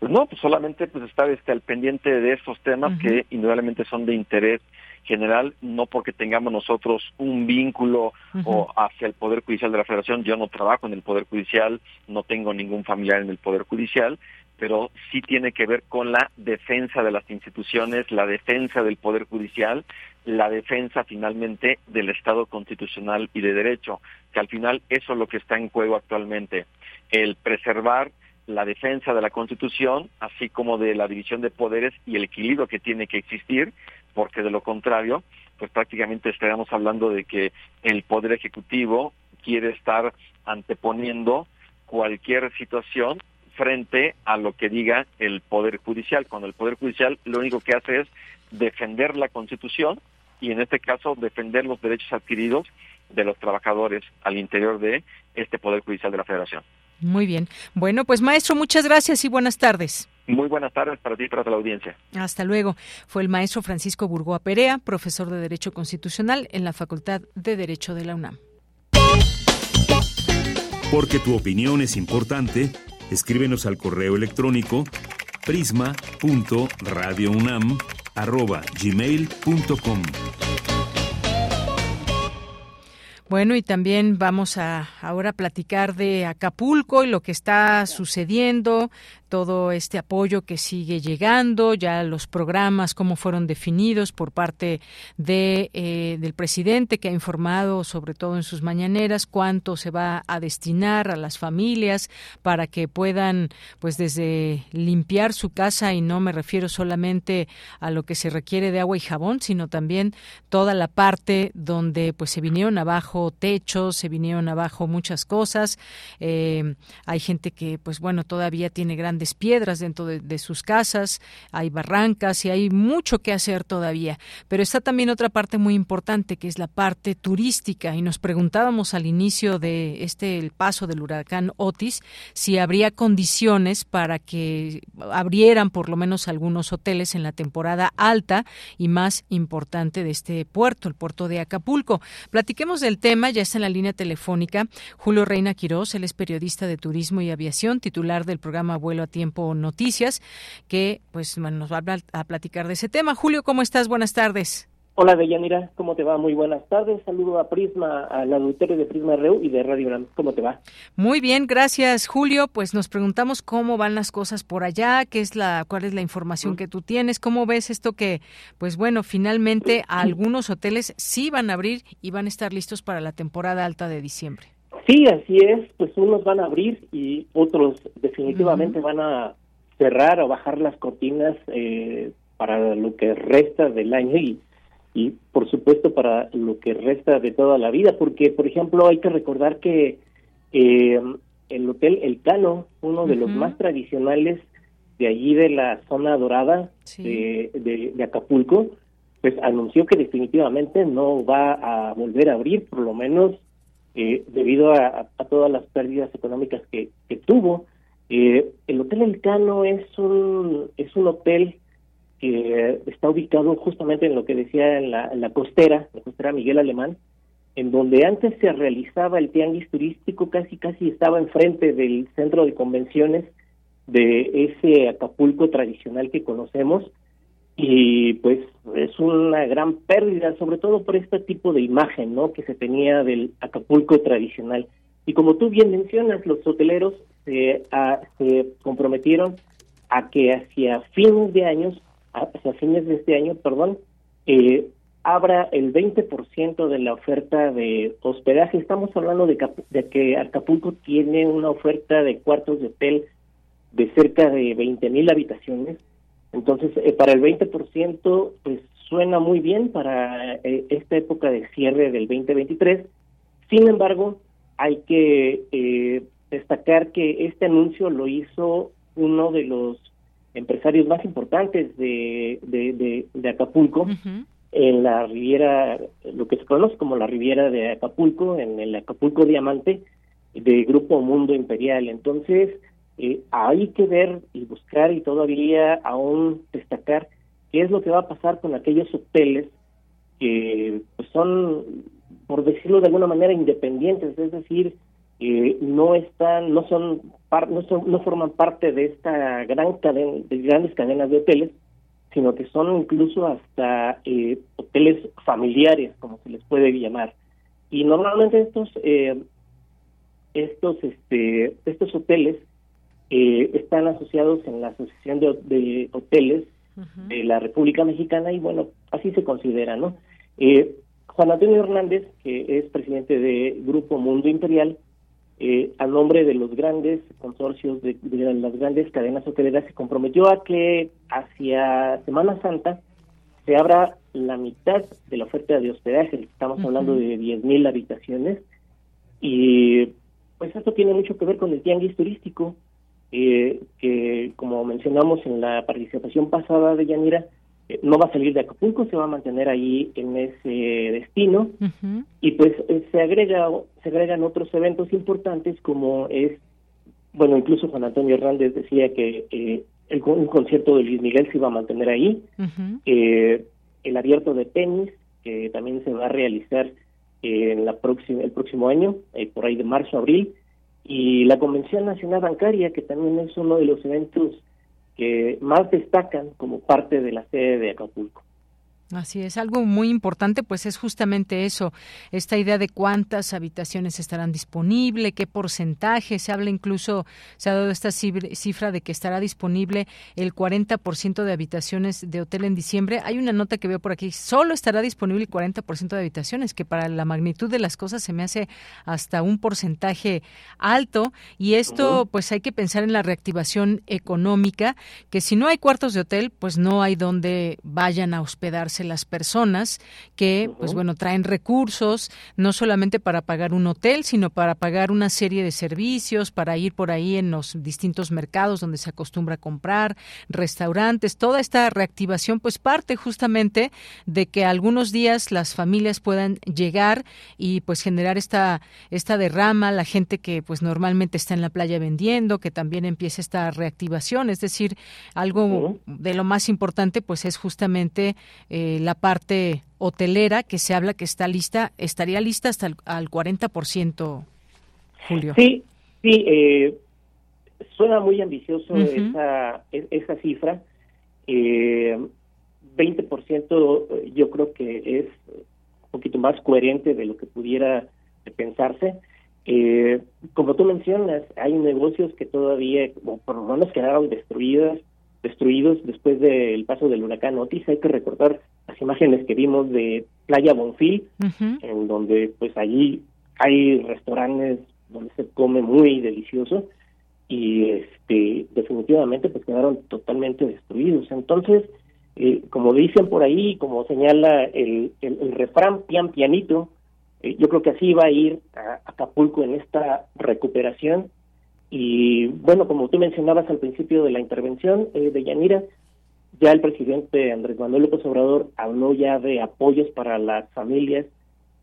Pues no, pues solamente pues estar este, al pendiente de estos temas que indudablemente son de interés general, no porque tengamos nosotros un vínculo o hacia el Poder Judicial de la Federación, yo no trabajo en el Poder Judicial, no tengo ningún familiar en el Poder Judicial, pero sí tiene que ver con la defensa de las instituciones, la defensa del Poder Judicial, la defensa finalmente del Estado constitucional y de derecho, que al final eso es lo que está en juego actualmente, el preservar la defensa de la Constitución, así como de la división de poderes y el equilibrio que tiene que existir, porque de lo contrario, pues prácticamente estaríamos hablando de que el Poder Ejecutivo quiere estar anteponiendo cualquier situación frente a lo que diga el Poder Judicial, cuando el Poder Judicial lo único que hace es defender la Constitución y en este caso defender los derechos adquiridos de los trabajadores al interior de este Poder Judicial de la Federación. Muy bien. Bueno, pues maestro, muchas gracias y buenas tardes. Muy buenas tardes para ti y para toda la audiencia. Hasta luego. Fue el maestro Francisco Burgoa Perea, profesor de Derecho Constitucional en la Facultad de Derecho de la UNAM. Porque tu opinión es importante, escríbenos al correo electrónico prisma.radiounam@gmail.com. Bueno, y también vamos a ahora platicar de Acapulco y lo que está sucediendo, todo este apoyo que sigue llegando, ya los programas, cómo fueron definidos por parte de, eh, del presidente, que ha informado, sobre todo en sus mañaneras, cuánto se va a destinar a las familias para que puedan, pues desde limpiar su casa, y no me refiero solamente a lo que se requiere de agua y jabón, sino también toda la parte donde pues se vinieron abajo techos, se vinieron abajo muchas cosas. Eh, hay gente que, pues bueno, todavía tiene gran piedras dentro de, sus casas, hay barrancas y hay mucho que hacer todavía. Pero está también otra parte muy importante que es la parte turística y nos preguntábamos al inicio de este el paso del huracán Otis si habría condiciones para que abrieran por lo menos algunos hoteles en la temporada alta y más importante de este puerto, el puerto de Acapulco. Platiquemos del tema, ya está en la línea telefónica Julio Reina Quirós, él es periodista de turismo y aviación, titular del programa Vuelo Tiempo Noticias, que pues nos va a platicar de ese tema. Julio, ¿cómo estás? Buenas tardes. Hola, Deyanira, ¿cómo te va? Muy buenas tardes. Saludo a Prisma, al auditorio de Prisma RU y de Radio Gran. ¿Cómo te va? Muy bien, gracias, Julio. Pues nos preguntamos cómo van las cosas por allá, qué es la, cuál es la información que tú tienes, cómo ves esto que, pues bueno, finalmente algunos hoteles sí van a abrir y van a estar listos para la temporada alta de diciembre. Sí, así es, pues unos van a abrir y otros definitivamente van a cerrar o bajar las cortinas eh, para lo que resta del año y, y por supuesto para lo que resta de toda la vida, porque por ejemplo hay que recordar que eh, el Hotel El Cano, uno de los más tradicionales de allí de la zona dorada de, de Acapulco, pues anunció que definitivamente no va a volver a abrir, por lo menos eh, debido a, todas las pérdidas económicas que, tuvo. Eh, el Hotel Elcano es un, es un hotel que está ubicado justamente en lo que decía en la, costera, la costera Miguel Alemán, en donde antes se realizaba el tianguis turístico, casi casi estaba enfrente del centro de convenciones de ese Acapulco tradicional que conocemos y pues es una gran pérdida, sobre todo por este tipo de imagen, ¿no? Que se tenía del Acapulco tradicional. Y como tú bien mencionas, los hoteleros se, se comprometieron a que hacia fines de años, hacia fines de este año, perdón, eh, abra el 20% de la oferta de hospedaje. Estamos hablando de, de, que Acapulco tiene una oferta de cuartos de hotel de cerca de 20 mil habitaciones. Entonces, eh, para el 20%, pues suena muy bien para eh, esta época de cierre del 2023. Sin embargo, hay que eh, destacar que este anuncio lo hizo uno de los empresarios más importantes de, de, de, Acapulco, en la Riviera, lo que se conoce como la Riviera de Acapulco, en el Acapulco Diamante, de Grupo Mundo Imperial. Entonces, eh, hay que ver y buscar y todavía aún destacar qué es lo que va a pasar con aquellos hoteles que pues, son, por decirlo de alguna manera, independientes, es decir, eh, no están, no son, no son, no forman parte de esta gran cadena, de grandes cadenas de hoteles, sino que son incluso hasta eh, hoteles familiares, como se les puede llamar. Y normalmente estos, eh, estos, este, estos hoteles eh, están asociados en la Asociación de, Hoteles de la República Mexicana y bueno, así se considera, ¿no? Eh, Juan Antonio Hernández, que es presidente de Grupo Mundo Imperial, eh, a nombre de los grandes consorcios de, las grandes cadenas hoteleras, se comprometió a que hacia Semana Santa se abra la mitad de la oferta de hospedaje, estamos hablando de 10.000 habitaciones, y pues esto tiene mucho que ver con el tianguis turístico, eh, que como mencionamos en la participación pasada de Yanira, no va a salir de Acapulco, se va a mantener ahí en ese destino. Y pues eh, se agrega se agregan otros eventos importantes como es bueno incluso Juan Antonio Hernández decía que eh, el, un concierto de Luis Miguel se iba a mantener ahí. El abierto de tenis que también se va a realizar en la próxima el próximo año por ahí de marzo abril. Y la Convención Nacional Bancaria, que también es uno de los eventos que más destacan como parte de la sede de Acapulco. Así es, algo muy importante pues es justamente eso, esta idea de cuántas habitaciones estarán disponibles, qué porcentaje, se habla incluso, se ha dado esta cifra de que estará disponible el 40% de habitaciones de hotel en diciembre. Hay una nota que veo por aquí, solo estará disponible el 40% de habitaciones, que para la magnitud de las cosas se me hace hasta un porcentaje alto. Y esto pues hay que pensar en la reactivación económica, que si no hay cuartos de hotel pues no hay donde vayan a hospedarse las personas que, pues bueno, traen recursos no solamente para pagar un hotel, sino para pagar una serie de servicios, para ir por ahí en los distintos mercados donde se acostumbra a comprar, restaurantes, toda esta reactivación pues parte justamente de que algunos días las familias puedan llegar y pues generar esta esta derrama, la gente que pues normalmente está en la playa vendiendo, que también empiece esta reactivación, es decir, algo de lo más importante pues es justamente eh, eh, la parte hotelera que se habla que está lista, estaría lista hasta el al 40%, Julio. Sí, sí, eh, suena muy ambicioso esa, e, esa cifra. Eh, 20% yo creo que es un poquito más coherente de lo que pudiera pensarse. Eh, como tú mencionas, hay negocios que todavía, por lo menos quedaron destruidos, destruidos después del paso del huracán Otis. Hay que recordar las imágenes que vimos de Playa Bonfil, en donde pues allí hay restaurantes donde se come muy delicioso y este definitivamente pues quedaron totalmente destruidos. Entonces, eh, como dicen por ahí, como señala el, el, refrán pian pianito, eh, yo creo que así va a ir a Acapulco en esta recuperación y bueno, como tú mencionabas al principio de la intervención eh, de Yanira, ya el presidente Andrés Manuel López Obrador habló ya de apoyos para las familias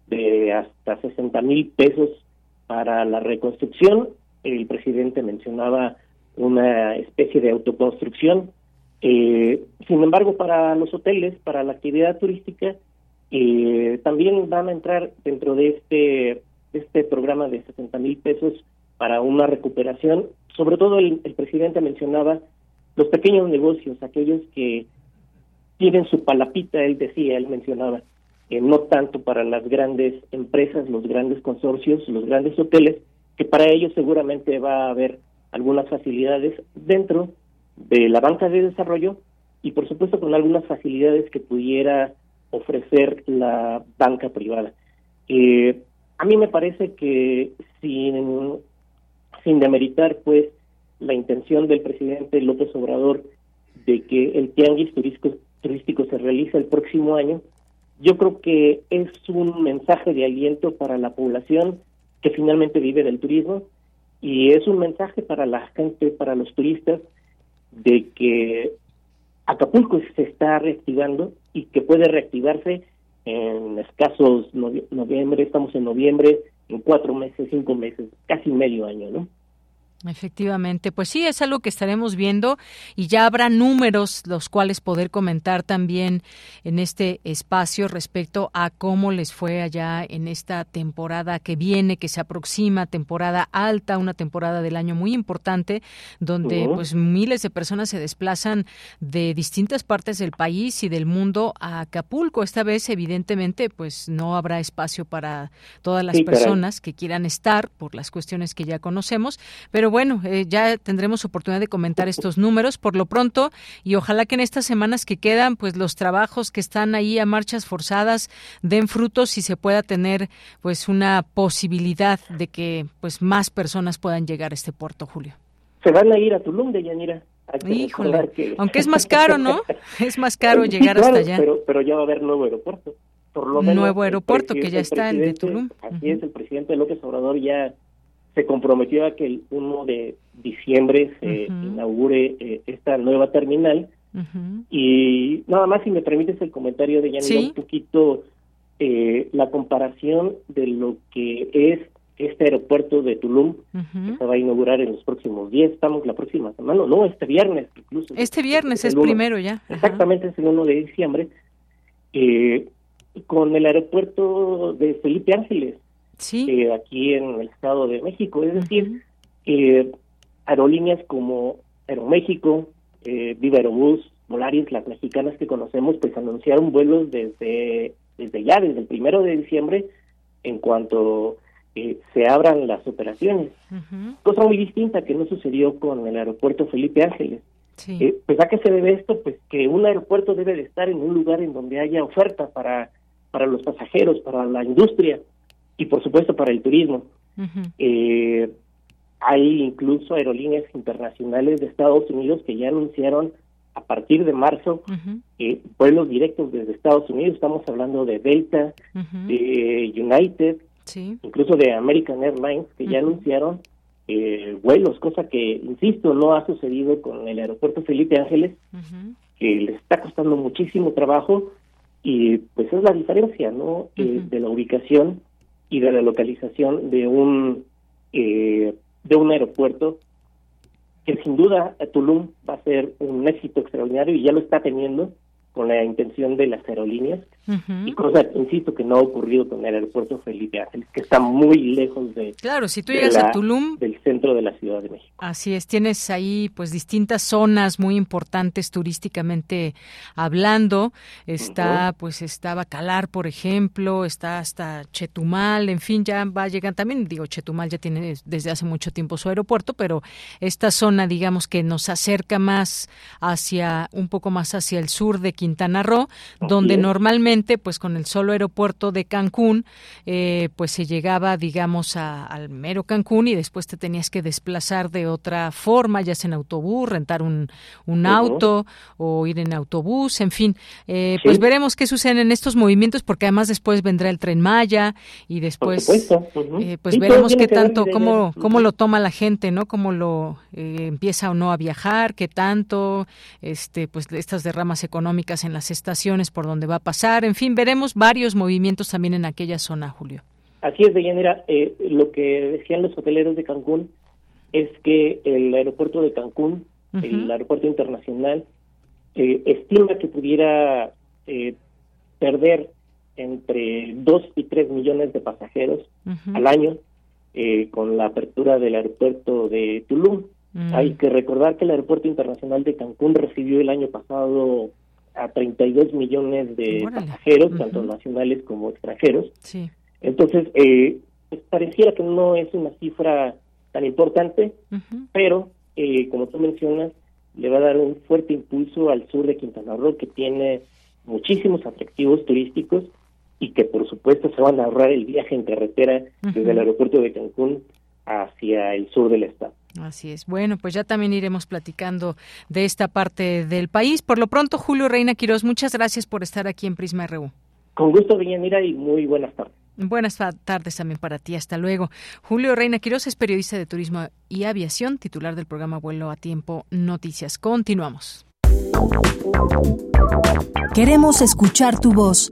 de hasta 60 mil pesos para la reconstrucción. El presidente mencionaba una especie de autoconstrucción Eh, sin embargo, para los hoteles, para la actividad turística, eh, también van a entrar dentro de este, este programa de 60 mil pesos para una recuperación. Sobre todo el, presidente mencionaba los pequeños negocios, aquellos que tienen su palapita, él decía, él mencionaba, eh, no tanto para las grandes empresas, los grandes consorcios, los grandes hoteles, que para ellos seguramente va a haber algunas facilidades dentro de la banca de desarrollo y por supuesto con algunas facilidades que pudiera ofrecer la banca privada. Eh, a mí me parece que sin, sin demeritar pues la intención del presidente López Obrador de que el tianguis turístico, turístico se realice el próximo año, yo creo que es un mensaje de aliento para la población que finalmente vive del turismo y es un mensaje para la gente, para los turistas, de que Acapulco se está reactivando y que puede reactivarse en escasos noviembre, estamos en noviembre, cuatro meses, cinco meses, casi medio año, ¿no? Efectivamente, pues sí, es algo que estaremos viendo y ya habrá números los cuales poder comentar también en este espacio respecto a cómo les fue allá en esta temporada que viene, que se aproxima, temporada alta, una temporada del año muy importante, donde pues miles de personas se desplazan de distintas partes del país y del mundo a Acapulco. Esta vez, evidentemente, pues no habrá espacio para todas las personas que quieran estar por las cuestiones que ya conocemos, pero bueno, eh, ya tendremos oportunidad de comentar estos números por lo pronto y ojalá que en estas semanas que quedan, pues los trabajos que están ahí a marchas forzadas den frutos y se pueda tener pues una posibilidad de que pues más personas puedan llegar a este puerto, Julio. Se van a ir a Tulum de Yanira. Híjole, aunque es más caro, ¿no? Es más caro llegar hasta allá. Pero, pero ya va a haber nuevo aeropuerto. Por lo menos nuevo aeropuerto que ya está en de Tulum. Así es, el presidente López Obrador ya se comprometió a que el 1 de diciembre se inaugure eh, esta nueva terminal. Y nada más, si me permites el comentario de Yanira, un poquito eh, la comparación de lo que es este aeropuerto de Tulum, que se va a inaugurar en los próximos días, estamos la próxima semana, no, este viernes incluso. Este viernes es, primero ya. Exactamente, es el 1 de diciembre, eh, con el aeropuerto de Felipe Ángeles, sí. Eh, aquí en el Estado de México. Es decir, eh, aerolíneas como Aeroméxico, eh, Viva Aerobús, Volaris, las mexicanas que conocemos, pues anunciaron vuelos desde, desde ya, desde el primero de diciembre, en cuanto eh, se abran las operaciones. Cosa muy distinta que no sucedió con el aeropuerto Felipe Ángeles. Sí. pues a qué se debe esto? Pues que un aeropuerto debe de estar en un lugar en donde haya oferta para, para los pasajeros, para la industria y por supuesto para el turismo. eh, hay incluso aerolíneas internacionales de Estados Unidos que ya anunciaron a partir de marzo eh, vuelos directos desde Estados Unidos. Estamos hablando de Delta, de United, incluso de American Airlines, que ya anunciaron eh, vuelos, cosa que, insisto, no ha sucedido con el aeropuerto Felipe Ángeles, que les está costando muchísimo trabajo y pues es la diferencia, ¿no? Eh, de la ubicación y de la localización de un eh, de un aeropuerto que sin duda Tulum va a ser un éxito extraordinario y ya lo está teniendo con la intención de las aerolíneas y cosa, insisto, que no ha ocurrido con el aeropuerto Felipe Ángeles, que está muy lejos de, claro, si tú llegas a Tulum, del centro de la Ciudad de México. Así es, tienes ahí pues distintas zonas muy importantes turísticamente hablando. Está pues está Bacalar, por ejemplo, está hasta Chetumal, en fin, ya va a llegar también, digo, Chetumal ya tiene desde hace mucho tiempo su aeropuerto, pero esta zona, digamos que nos acerca más hacia un poco más hacia el sur de Quintana Roo, donde normalmente pues con el solo aeropuerto de Cancún, eh, pues se llegaba, digamos, al mero Cancún y después te tenías que desplazar de otra forma, ya sea en autobús, rentar un, auto o ir en autobús, en fin. Eh, pues veremos qué sucede en estos movimientos porque además después vendrá el tren Maya y después, eh, pues veremos qué tanto, cómo, cómo lo toma la gente, ¿no? Cómo lo empieza o no a viajar, qué tanto, este, pues estas derramas económicas en las estaciones por donde va a pasar en fin, veremos varios movimientos también en aquella zona, Julio. Así es, Deyanira. Eh, lo que decían los hoteleros de Cancún es que el aeropuerto de Cancún, el aeropuerto internacional, eh, estima que pudiera eh, perder entre 2 y 3 millones de pasajeros al año eh, con la apertura del aeropuerto de Tulum. Mm. Hay que recordar que el aeropuerto internacional de Cancún recibió el año pasado a 32 millones de pasajeros, tanto nacionales como extranjeros. Sí. Entonces, eh, pues, pareciera que no es una cifra tan importante, pero eh, como tú mencionas, le va a dar un fuerte impulso al sur de Quintana Roo, que tiene muchísimos atractivos turísticos y que por supuesto se van a ahorrar el viaje en carretera desde el aeropuerto de Cancún hacia el sur del estado. Así es. Bueno, pues ya también iremos platicando de esta parte del país. Por lo pronto, Julio Reina Quiroz, muchas gracias por estar aquí en Prisma RU. Con gusto, Villanira, y muy buenas tardes. Buenas tardes también para ti. Hasta luego. Julio Reina Quiroz es periodista de turismo y aviación, titular del programa Vuelo a Tiempo Noticias. Continuamos. Queremos escuchar tu voz.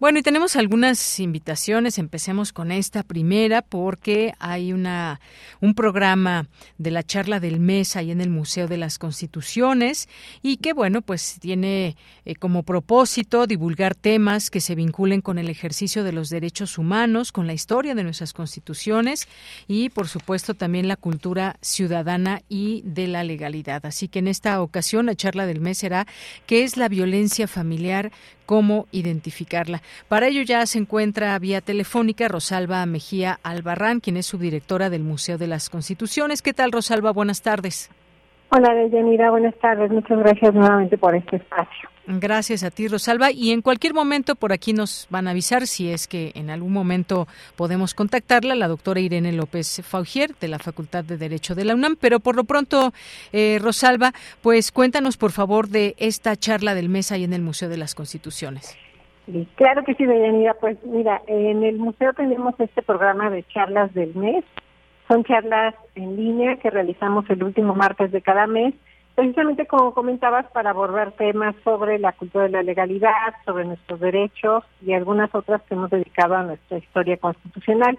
Bueno, y tenemos algunas invitaciones. Empecemos con esta primera porque hay una un programa de la charla del mes ahí en el Museo de las Constituciones y que bueno, pues tiene eh, como propósito divulgar temas que se vinculen con el ejercicio de los derechos humanos, con la historia de nuestras constituciones y por supuesto también la cultura ciudadana y de la legalidad. Así que en esta ocasión la charla del mes será ¿qué es la violencia familiar? cómo identificarla. Para ello ya se encuentra vía telefónica Rosalba Mejía Albarrán, quien es subdirectora del Museo de las Constituciones. ¿Qué tal, Rosalba? Buenas tardes. Hola, Deyanira. Buenas tardes. Muchas gracias nuevamente por este espacio. Gracias a ti, Rosalba. Y en cualquier momento por aquí nos van a avisar si es que en algún momento podemos contactarla, la doctora Irene López Faugier de la Facultad de Derecho de la UNAM. Pero por lo pronto, eh, Rosalba, pues cuéntanos por favor de esta charla del mes ahí en el Museo de las Constituciones. Claro que sí, Deyanira. Pues mira, en el museo tenemos este programa de charlas del mes. Son charlas en línea que realizamos el último martes de cada mes precisamente como comentabas, para abordar temas sobre la cultura de la legalidad, sobre nuestros derechos y algunas otras que hemos dedicado a nuestra historia constitucional.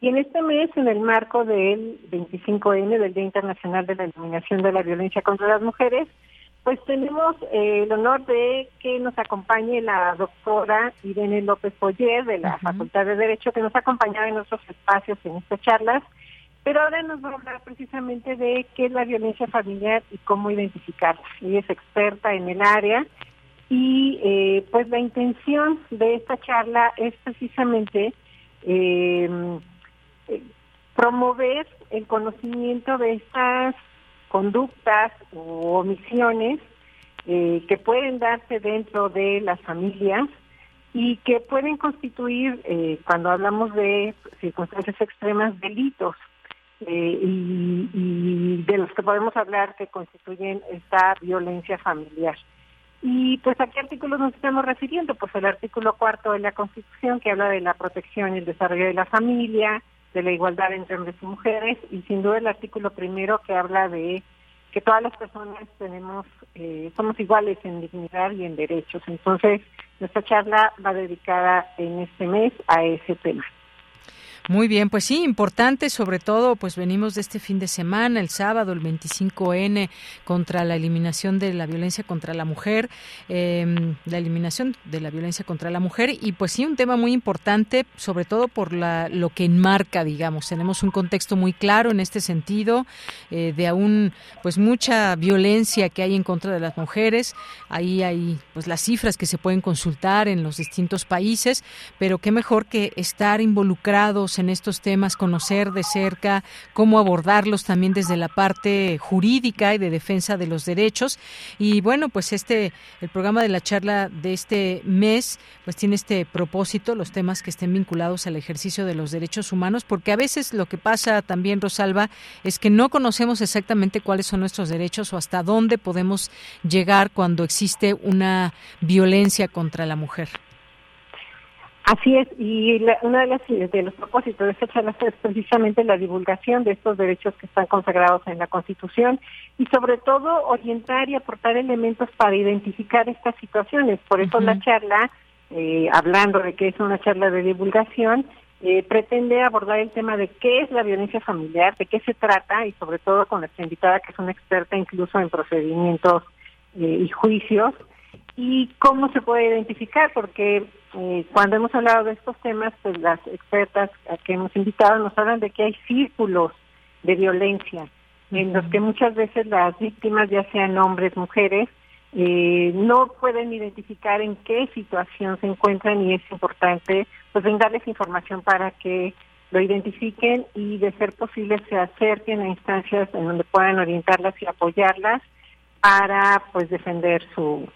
Y en este mes, en el marco del 25N, del Día Internacional de la Eliminación de la Violencia contra las Mujeres, pues tenemos eh, el honor de que nos acompañe la doctora Irene López Poller de la Facultad de Derecho, que nos ha acompañado en nuestros espacios en estas charlas pero ahora nos va a hablar precisamente de qué es la violencia familiar y cómo identificarla. Ella es experta en el área y eh, pues la intención de esta charla es precisamente eh, eh, promover el conocimiento de estas conductas o omisiones que pueden darse dentro de las familias y que pueden constituir, cuando hablamos de circunstancias extremas, delitos eh, y, de los que podemos hablar que constituyen esta violencia familiar. Y pues a qué artículos nos estamos refiriendo? Pues el artículo cuarto de la Constitución que habla de la protección y el desarrollo de la familia, de la igualdad entre hombres y mujeres, y sin duda el artículo primero que habla de que todas las personas tenemos, eh, somos iguales en dignidad y en derechos. Entonces, nuestra charla va dedicada en este mes a ese tema. Muy bien, pues sí, importante, sobre todo, pues venimos de este fin de semana, el sábado, el 25N, contra la eliminación de la violencia contra la mujer, em, la eliminación de la violencia contra la mujer, y pues sí, un tema muy importante, sobre todo por la, lo que enmarca, digamos. Tenemos un contexto muy claro en este sentido, eh, de aún, pues mucha violencia que hay en contra de las mujeres. Ahí hay, pues las cifras que se pueden consultar en los distintos países, pero qué mejor que estar involucrados en estos temas, conocer de cerca cómo abordarlos también desde la parte jurídica y de defensa de los derechos. Y bueno, pues este, el programa de la charla de este mes, pues tiene este propósito, los temas que estén vinculados al ejercicio de los derechos humanos, porque a veces lo que pasa también, Rosalba, es que no conocemos exactamente cuáles son nuestros derechos o hasta dónde podemos llegar cuando existe una violencia contra la mujer. Así es, y uno de, de los propósitos de esta charla es precisamente la divulgación de estos derechos que están consagrados en la Constitución y sobre todo orientar y aportar elementos para identificar estas situaciones. Por eso la charla eh, hablando de que es una charla de divulgación, eh, pretende abordar el tema de qué es la violencia familiar, de qué se trata y sobre todo con nuestra invitada que es una experta incluso en procedimientos eh, y juicios y cómo se puede identificar, porque cuando hemos hablado de estos temas, pues las expertas que hemos invitado nos hablan de que hay círculos de violencia en los que muchas veces las víctimas, ya sean hombres, mujeres, eh, no pueden identificar en qué situación se encuentran y es importante pues brindarles información para que lo identifiquen y de ser posible se acerquen a instancias en donde puedan orientarlas y apoyarlas para pues defender su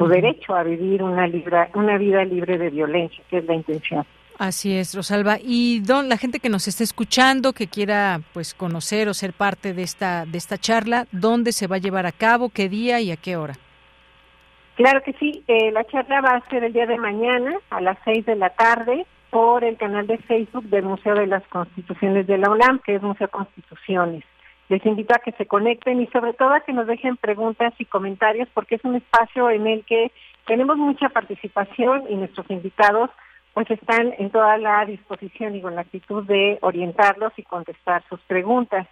su derecho a vivir una una vida libre de violencia, que es la intención. Así es, Rosalba. Y don, la gente que nos esté escuchando, que quiera pues conocer o ser parte de esta de esta charla, ¿dónde se va a llevar a cabo, qué día y a qué hora? Claro que sí, eh, la charla va a ser el día de mañana a las seis de la tarde por el canal de Facebook del Museo de las Constituciones de la UNAM, que es Museo Constituciones. Les invito a que se conecten y sobre todo a que nos dejen preguntas y comentarios porque es un espacio en el que tenemos mucha participación y nuestros invitados pues están en toda la disposición y con la actitud de orientarlos y contestar sus preguntas.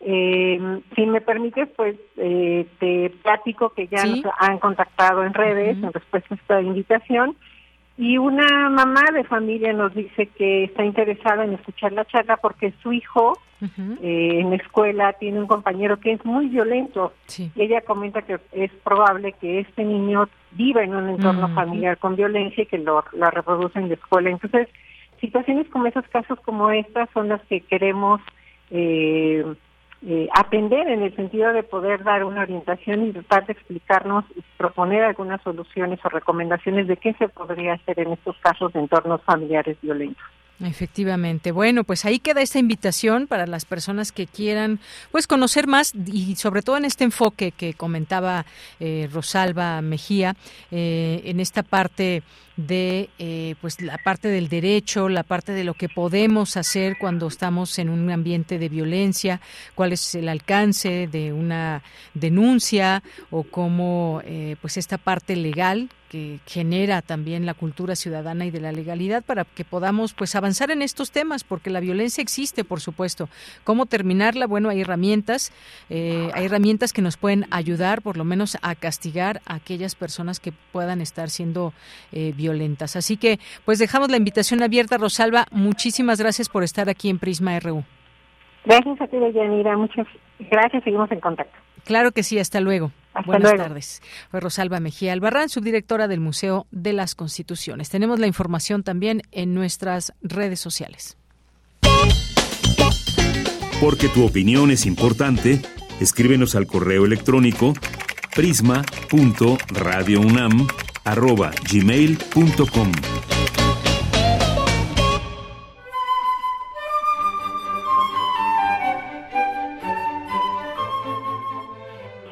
Eh, si me permites, pues eh, te platico que ya nos han contactado en redes en respuesta a esta invitación y una mamá de familia nos dice que está interesada en escuchar la charla porque su hijo eh, en la escuela tiene un compañero que es muy violento. Y ella comenta que es probable que este niño viva en un entorno familiar con violencia y que lo, la reproduce en la escuela. Entonces, situaciones como esos casos como estas son las que queremos eh, eh, atender en el sentido de poder dar una orientación y tratar de explicarnos y proponer algunas soluciones o recomendaciones de qué se podría hacer en estos casos de entornos familiares violentos. Efectivamente. Bueno, pues ahí queda esta invitación para las personas que quieran pues conocer más y sobre todo en este enfoque que comentaba eh, Rosalba Mejía, eh, en esta parte de eh, pues la parte del derecho, la parte de lo que podemos hacer cuando estamos en un ambiente de violencia, cuál es el alcance de una denuncia o cómo pues esta parte legal que genera también la cultura ciudadana y de la legalidad para que podamos pues avanzar en estos temas porque la violencia existe por supuesto. Cómo terminarla bueno hay herramientas eh, hay herramientas que nos pueden ayudar por lo menos a castigar a aquellas personas que puedan estar siendo eh, violentas. Así que pues dejamos la invitación abierta. Rosalba muchísimas gracias por estar aquí en Prisma RU gracias a ti Yanira muchas gracias. Seguimos en contacto. Claro que sí. Hasta luego. Buenas tardes. Fue Rosalba Mejía Albarrán, subdirectora del Museo de las Constituciones. Tenemos la información también en nuestras redes sociales. Porque tu opinión es importante, escríbenos al correo electrónico prisma.radiounam@gmail.com.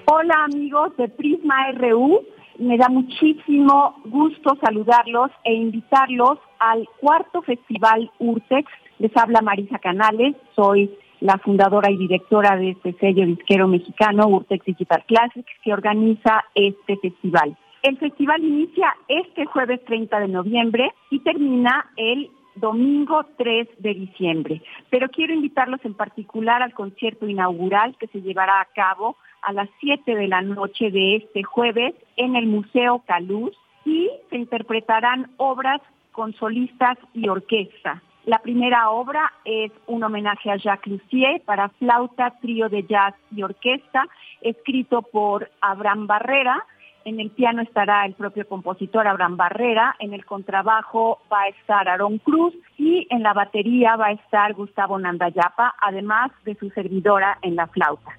Hola amigos de Prisma RU, me da muchísimo gusto saludarlos e invitarlos al cuarto festival Urtex. Les habla Marisa Canales, soy la fundadora y directora de este sello disquero mexicano Urtex Digital Classics que organiza este festival. El festival inicia este jueves 30 de noviembre y termina el domingo 3 de diciembre. Pero quiero invitarlos en particular al concierto inaugural que se llevará a cabo a las 7 de la noche de este jueves en el Museo Caluz y se interpretarán obras con solistas y orquesta. La primera obra es un homenaje a Jacques Lussier para flauta, trío de jazz y orquesta, escrito por Abraham Barrera. En el piano estará el propio compositor Abraham Barrera, en el contrabajo va a estar Aaron Cruz y en la batería va a estar Gustavo Nandayapa, además de su servidora en la flauta.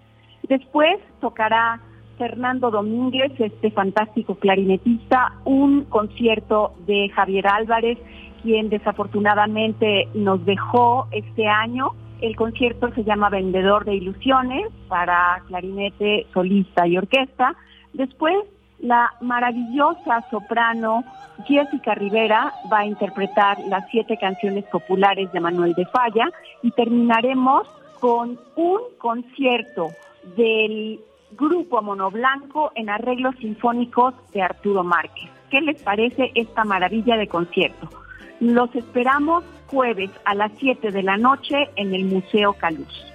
Después tocará Fernando Domínguez, este fantástico clarinetista, un concierto de Javier Álvarez, quien desafortunadamente nos dejó este año. El concierto se llama Vendedor de Ilusiones para clarinete, solista y orquesta. Después, la maravillosa soprano Jessica Rivera va a interpretar las siete canciones populares de Manuel de Falla y terminaremos con un concierto del Grupo Monoblanco en arreglos sinfónicos de Arturo Márquez. ¿Qué les parece esta maravilla de concierto? Los esperamos jueves a las 7 de la noche en el Museo Caluz.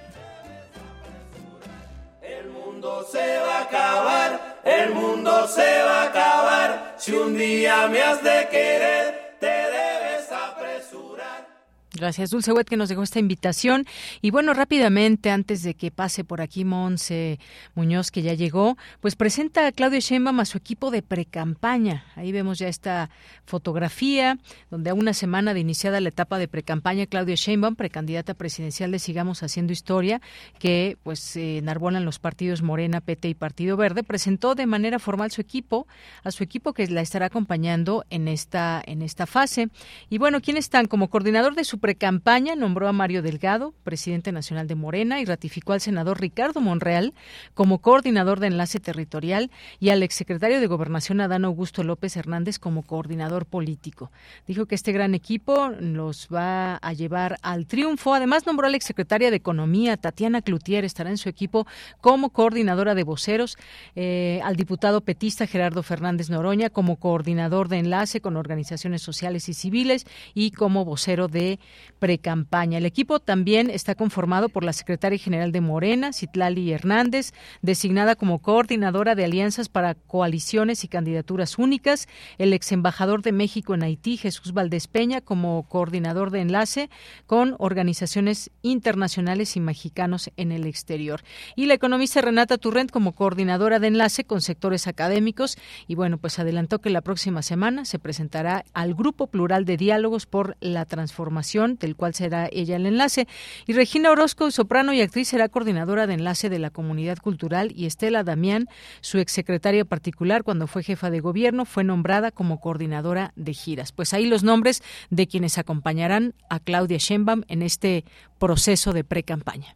Mundo se va a acabar, el mundo se va a acabar. Si un día me has de querer, te debes apresurar. Gracias, Dulce Wet, que nos dejó esta invitación. Y bueno, rápidamente, antes de que pase por aquí Monse Muñoz, que ya llegó, pues presenta a Claudio Sheinbaum a su equipo de precampaña. Ahí vemos ya esta fotografía, donde a una semana de iniciada la etapa de precampaña, Claudio Sheinbaum, precandidata presidencial de Sigamos Haciendo Historia, que pues eh, los partidos Morena, PT y Partido Verde, presentó de manera formal su equipo, a su equipo que la estará acompañando en esta, en esta fase. Y bueno, ¿quiénes están? Como coordinador de su precampaña nombró a Mario Delgado, presidente nacional de Morena, y ratificó al senador Ricardo Monreal como coordinador de enlace territorial y al exsecretario de Gobernación Adán Augusto López Hernández como coordinador político. Dijo que este gran equipo los va a llevar al triunfo. Además, nombró a la exsecretaria de Economía, Tatiana Cloutier, estará en su equipo como coordinadora de voceros, eh, al diputado petista Gerardo Fernández Noroña como coordinador de enlace con organizaciones sociales y civiles y como vocero de precampaña. El equipo también está conformado por la secretaria general de Morena, Citlali Hernández, designada como coordinadora de alianzas para coaliciones y candidaturas únicas, el ex embajador de México en Haití, Jesús Valdés Peña, como coordinador de enlace con organizaciones internacionales y mexicanos en el exterior. Y la economista Renata Turrent como coordinadora de enlace con sectores académicos. Y bueno, pues adelantó que la próxima semana se presentará al Grupo Plural de Diálogos por la Transformación del cual será ella el enlace. Y Regina Orozco, soprano y actriz, será coordinadora de enlace de la comunidad cultural y Estela Damián, su exsecretaria particular cuando fue jefa de gobierno, fue nombrada como coordinadora de giras. Pues ahí los nombres de quienes acompañarán a Claudia Sheinbaum en este proceso de pre-campaña.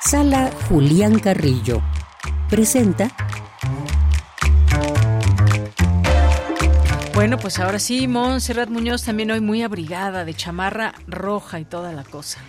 Sala Julián Carrillo presenta Bueno, pues ahora sí, Montserrat Muñoz también hoy muy abrigada, de chamarra roja y toda la cosa.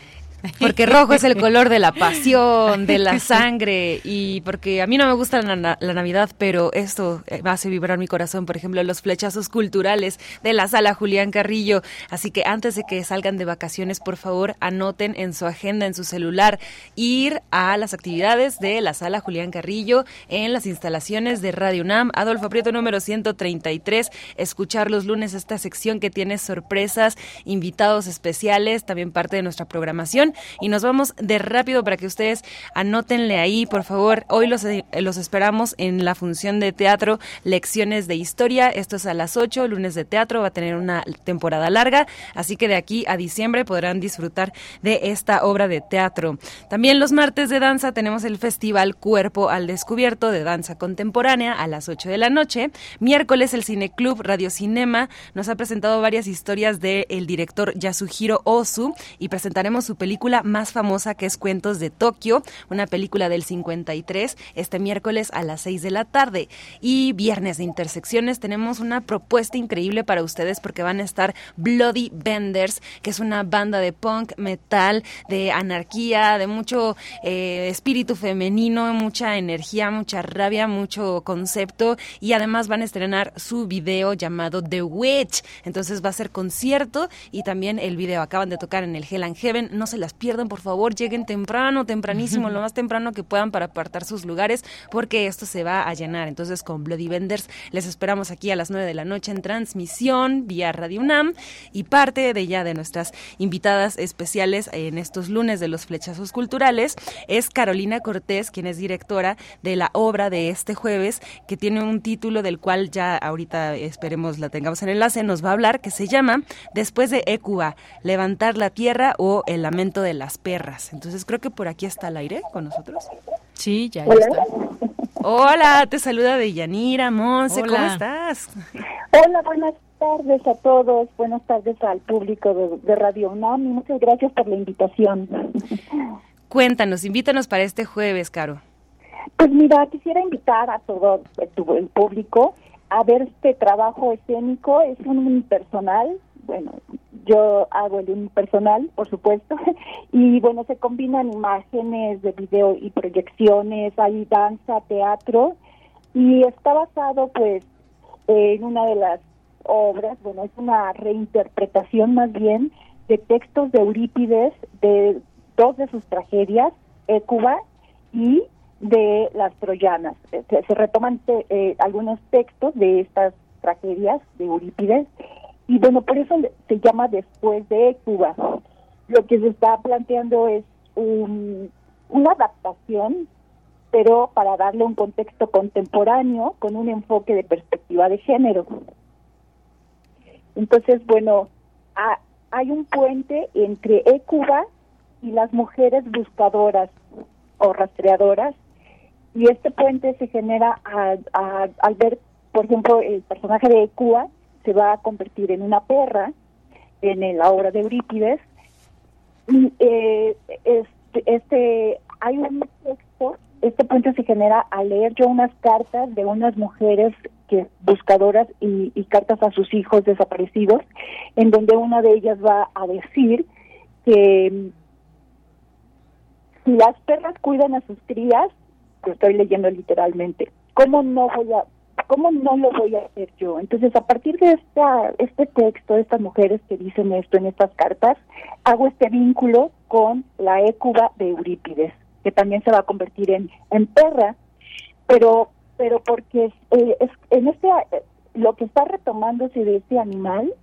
Porque rojo es el color de la pasión, de la sangre y porque a mí no me gusta la, Navidad, pero esto eh, hace vibrar mi corazón, por ejemplo, los flechazos culturales de la sala Julián Carrillo. Así que antes de que salgan de vacaciones, por favor, anoten en su agenda, en su celular, ir a las actividades de la sala Julián Carrillo en las instalaciones de Radio UNAM, Adolfo Prieto número 133, escuchar los lunes esta sección que tiene sorpresas, invitados especiales, también parte de nuestra programación y nos vamos de rápido para que ustedes anótenle ahí, por favor. Hoy los, eh, los esperamos en la función de teatro Lecciones de Historia. Esto es a las 8, lunes de teatro, va a tener una temporada larga, así que de aquí a diciembre podrán disfrutar de esta obra de teatro. También los martes de danza tenemos el Festival Cuerpo al Descubierto de Danza Contemporánea a las 8 de la noche. Miércoles el Cineclub Radio Cinema nos ha presentado varias historias del el director Yasuhiro Ozu y presentaremos su película más famosa que es Cuentos de Tokio, una película del 53, este miércoles a las 6 de la tarde. Y viernes de intersecciones tenemos una propuesta increíble para ustedes porque van a estar Bloody Benders, que es una banda de punk, metal, de anarquía, de mucho eh, espíritu femenino, mucha energía, mucha rabia, mucho concepto y además van a estrenar su video llamado The Witch. Entonces va a ser concierto y también el video acaban de tocar en el Hell and Heaven. No se las pierdan, por favor, lleguen temprano, tempranísimo, lo más temprano que puedan para apartar sus lugares, porque esto se va a llenar. Entonces, con Bloody Vendors les esperamos aquí a las 9 de la noche en transmisión vía Radio UNAM y parte de ya de nuestras invitadas especiales en estos lunes de los flechazos culturales es Carolina Cortés, quien es directora de la obra de este jueves, que tiene un título del cual ya ahorita esperemos la tengamos en enlace, nos va a hablar, que se llama Después de Ecuba, levantar la tierra o el lamento de las perras. Entonces creo que por aquí está el aire con nosotros. Sí, ya, está. Hola, te saluda de Yanira, Monse, ¿cómo estás? Hola, buenas tardes a todos, buenas tardes al público de, Radio UNAM y muchas gracias por la invitación. Cuéntanos, invítanos para este jueves, Caro. Pues mira, quisiera invitar a todo el público a ver este trabajo escénico, es un unipersonal, bueno, yo hago el unipersonal, por supuesto, y bueno, se combinan imágenes de video y proyecciones, hay danza, teatro, y está basado pues en una de las obras, bueno, es una reinterpretación más bien de textos de Eurípides, de dos de sus tragedias, Écuba y de las troyanas. Se, retoman eh, algunos textos de estas tragedias de Eurípides y bueno, por eso se llama después de Cuba. Lo que se está planteando es una adaptación, pero para darle un contexto contemporáneo con un enfoque de perspectiva de género. Entonces, bueno, hay un puente entre Cuba y las mujeres buscadoras o rastreadoras, y este puente se genera al ver, por ejemplo, el personaje de Cuba se va a convertir en una perra en la obra de Eurípides. Y, eh, este, este, hay un texto, este puente se genera al leer yo unas cartas de unas mujeres que buscadoras y, y cartas a sus hijos desaparecidos, en donde una de ellas va a decir que si las perras cuidan a sus crías, lo estoy leyendo literalmente, ¿cómo no voy a ¿cómo no lo voy a hacer yo? Entonces, a partir de esta, este texto, de estas mujeres que dicen esto en estas cartas, hago este vínculo con la écuba de Eurípides, que también se va a convertir en, en perra, pero pero porque eh, es, en este lo que está retomándose de este animal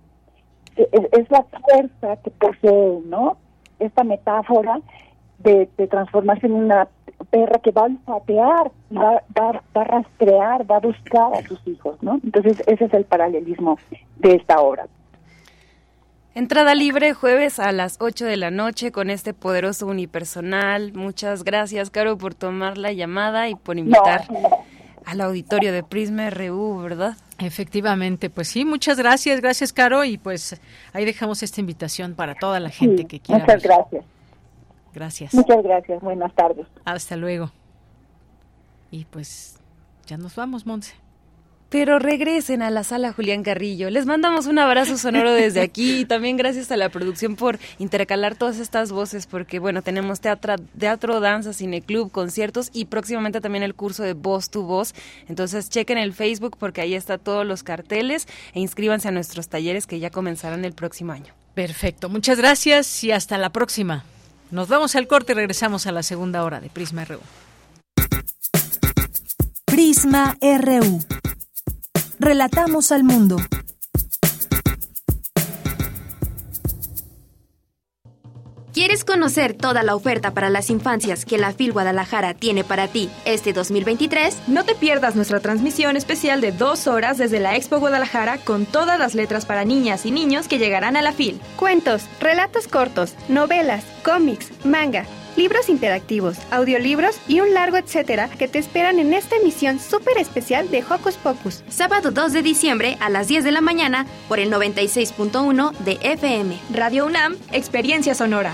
es, es la fuerza que posee, ¿no? Esta metáfora de, de transformarse en una perra que va a olfatear, va, va, va a rastrear, va a buscar a sus hijos, ¿no? Entonces ese es el paralelismo de esta obra. Entrada libre jueves a las 8 de la noche con este poderoso unipersonal. Muchas gracias, Caro, por tomar la llamada y por invitar al auditorio de Prisma RU, ¿verdad? Efectivamente, pues sí, muchas gracias, gracias, Caro, y pues ahí dejamos esta invitación para toda la gente que quiera. Muchas gracias. Gracias. Muchas gracias. Buenas tardes. Hasta luego. Y pues ya nos vamos, Monse. Pero regresen a la sala Julián Carrillo. Les mandamos un abrazo sonoro desde aquí y también gracias a la producción por intercalar todas estas voces porque bueno, tenemos teatro, teatro, danza, cineclub, conciertos y próximamente también el curso de voz tu voz. Entonces chequen el Facebook porque ahí está todos los carteles e inscríbanse a nuestros talleres que ya comenzarán el próximo año. Perfecto, muchas gracias y hasta la próxima. Nos vamos al corte y regresamos a la segunda hora de Prisma RU. Prisma RU. Relatamos al mundo. ¿Quieres conocer toda la oferta para las infancias que la FIL Guadalajara tiene para ti este 2023? No te pierdas nuestra transmisión especial de dos horas desde la Expo Guadalajara con todas las letras para niñas y niños que llegarán a la FIL. Cuentos, relatos cortos, novelas, cómics, manga libros interactivos, audiolibros y un largo etcétera que te esperan en esta emisión súper especial de Hocus Pocus. Sábado 2 de diciembre a las 10 de la mañana por el 96.1 de FM. Radio UNAM, Experiencia Sonora.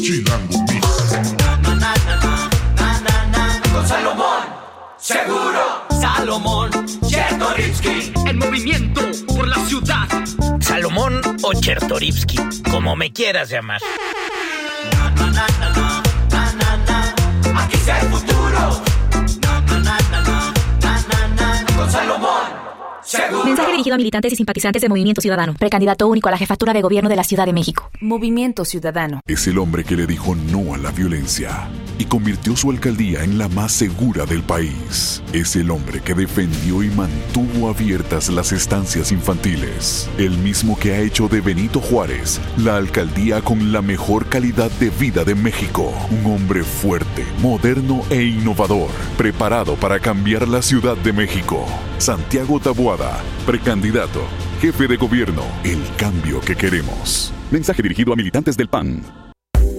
Chilango Con Salomón, seguro. Salomón, Chertorivsky. El movimiento por la ciudad. Salomón o Chertorivsky, como me quieras llamar. Aquí está el futuro. Con Salomón. Mensaje dirigido a militantes y simpatizantes de Movimiento Ciudadano. Precandidato único a la jefatura de gobierno de la Ciudad de México. Movimiento Ciudadano. Es el hombre que le dijo no a la violencia y convirtió su alcaldía en la más segura del país. Es el hombre que defendió y mantuvo abiertas las estancias infantiles. El mismo que ha hecho de Benito Juárez la alcaldía con la mejor calidad de vida de México. Un hombre fuerte, moderno e innovador, preparado para cambiar la Ciudad de México. Santiago Tabuada, precandidato, jefe de gobierno, el cambio que queremos. Mensaje dirigido a militantes del PAN.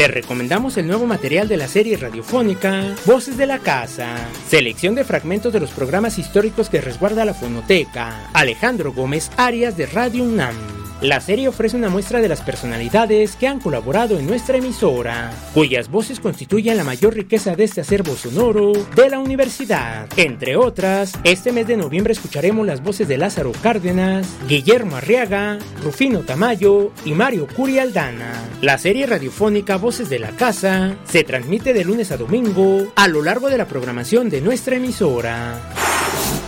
Te recomendamos el nuevo material de la serie radiofónica Voces de la Casa, selección de fragmentos de los programas históricos que resguarda la fonoteca. Alejandro Gómez Arias de Radio UNAM. La serie ofrece una muestra de las personalidades que han colaborado en nuestra emisora, cuyas voces constituyen la mayor riqueza de este acervo sonoro de la universidad. Entre otras, este mes de noviembre escucharemos las voces de Lázaro Cárdenas, Guillermo Arriaga, Rufino Tamayo y Mario Curi Aldana. La serie radiofónica Voces de la Casa se transmite de lunes a domingo a lo largo de la programación de nuestra emisora.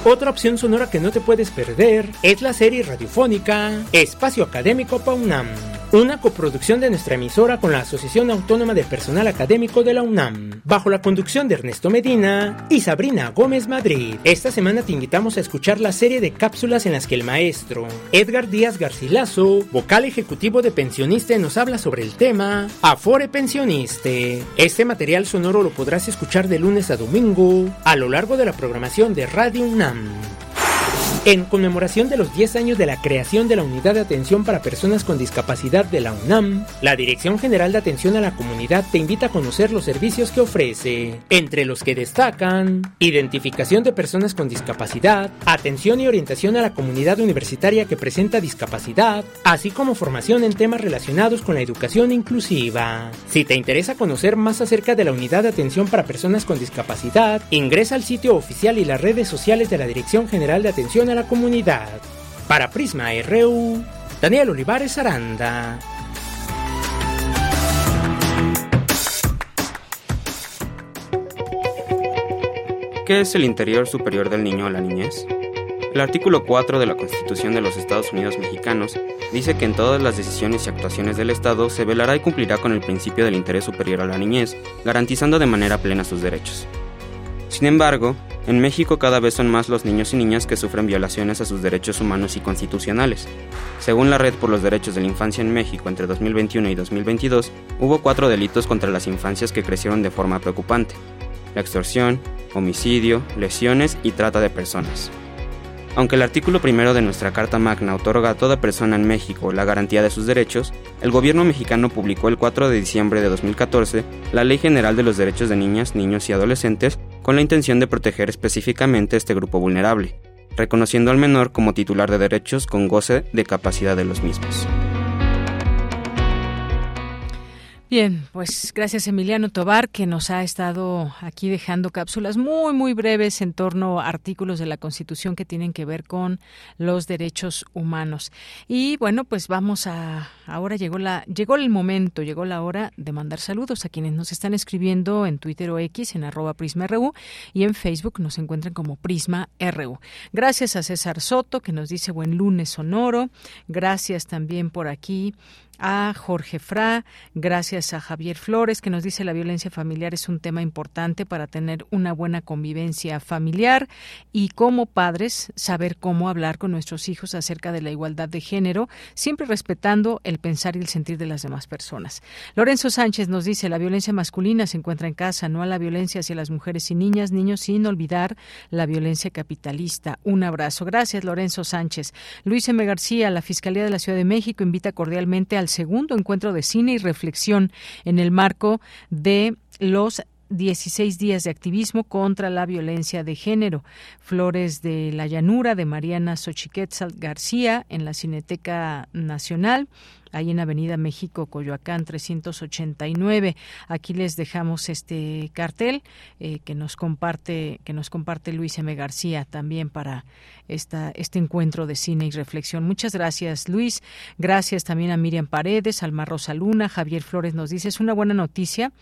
Otra opción sonora que no te puedes perder es la serie radiofónica Espacio Académico PAUNAM, una coproducción de nuestra emisora con la Asociación Autónoma de Personal Académico de la UNAM, bajo la conducción de Ernesto Medina y Sabrina Gómez Madrid. Esta semana te invitamos a escuchar la serie de cápsulas en las que el maestro Edgar Díaz Garcilaso, vocal ejecutivo de Pensioniste, nos habla sobre el tema Afore Pensioniste. Este material sonoro lo podrás escuchar de lunes a domingo a lo largo de la programación de Radio UNAM. En conmemoración de los 10 años de la creación de la Unidad de Atención para Personas con Discapacidad de la UNAM, la Dirección General de Atención a la Comunidad te invita a conocer los servicios que ofrece, entre los que destacan identificación de personas con discapacidad, atención y orientación a la comunidad universitaria que presenta discapacidad, así como formación en temas relacionados con la educación inclusiva. Si te interesa conocer más acerca de la Unidad de Atención para Personas con Discapacidad, ingresa al sitio oficial y las redes sociales de la Dirección General de Atención a la Comunidad. Para Prisma RU, Daniel Olivares Aranda. ¿Qué es el interior superior del niño o la niñez? El artículo 4 de la Constitución de los Estados Unidos mexicanos dice que en todas las decisiones y actuaciones del Estado se velará y cumplirá con el principio del interés superior a la niñez, garantizando de manera plena sus derechos. Sin embargo, en México cada vez son más los niños y niñas que sufren violaciones a sus derechos humanos y constitucionales. Según la Red por los Derechos de la Infancia en México entre 2021 y 2022, hubo cuatro delitos contra las infancias que crecieron de forma preocupante. La extorsión, homicidio, lesiones y trata de personas. Aunque el artículo primero de nuestra Carta Magna otorga a toda persona en México la garantía de sus derechos, el gobierno mexicano publicó el 4 de diciembre de 2014 la Ley General de los Derechos de Niñas, Niños y Adolescentes con la intención de proteger específicamente este grupo vulnerable, reconociendo al menor como titular de derechos con goce de capacidad de los mismos. Bien, pues gracias Emiliano Tobar que nos ha estado aquí dejando cápsulas muy muy breves en torno a artículos de la Constitución que tienen que ver con los derechos humanos. Y bueno, pues vamos a ahora llegó la llegó el momento, llegó la hora de mandar saludos a quienes nos están escribiendo en Twitter o X en arroba PrismaRU y en Facebook nos encuentran como Prisma RU. Gracias a César Soto que nos dice buen lunes sonoro. Gracias también por aquí a Jorge Fra, gracias a Javier Flores que nos dice la violencia familiar es un tema importante para tener una buena convivencia familiar y como padres saber cómo hablar con nuestros hijos acerca de la igualdad de género, siempre respetando el pensar y el sentir de las demás personas. Lorenzo Sánchez nos dice la violencia masculina se encuentra en casa, no a la violencia hacia las mujeres y niñas, niños, sin olvidar la violencia capitalista. Un abrazo. Gracias, Lorenzo Sánchez. Luis M. García, la Fiscalía de la Ciudad de México invita cordialmente al segundo encuentro de cine y reflexión en el marco de los 16 días de activismo contra la violencia de género. Flores de la Llanura de Mariana Xochiquetzal García en la Cineteca Nacional ahí en Avenida México, Coyoacán 389. Aquí les dejamos este cartel eh, que nos comparte que nos comparte Luis M. García también para esta, este encuentro de cine y reflexión. Muchas gracias, Luis. Gracias también a Miriam Paredes, Alma Rosa Luna, Javier Flores nos dice, es una buena noticia,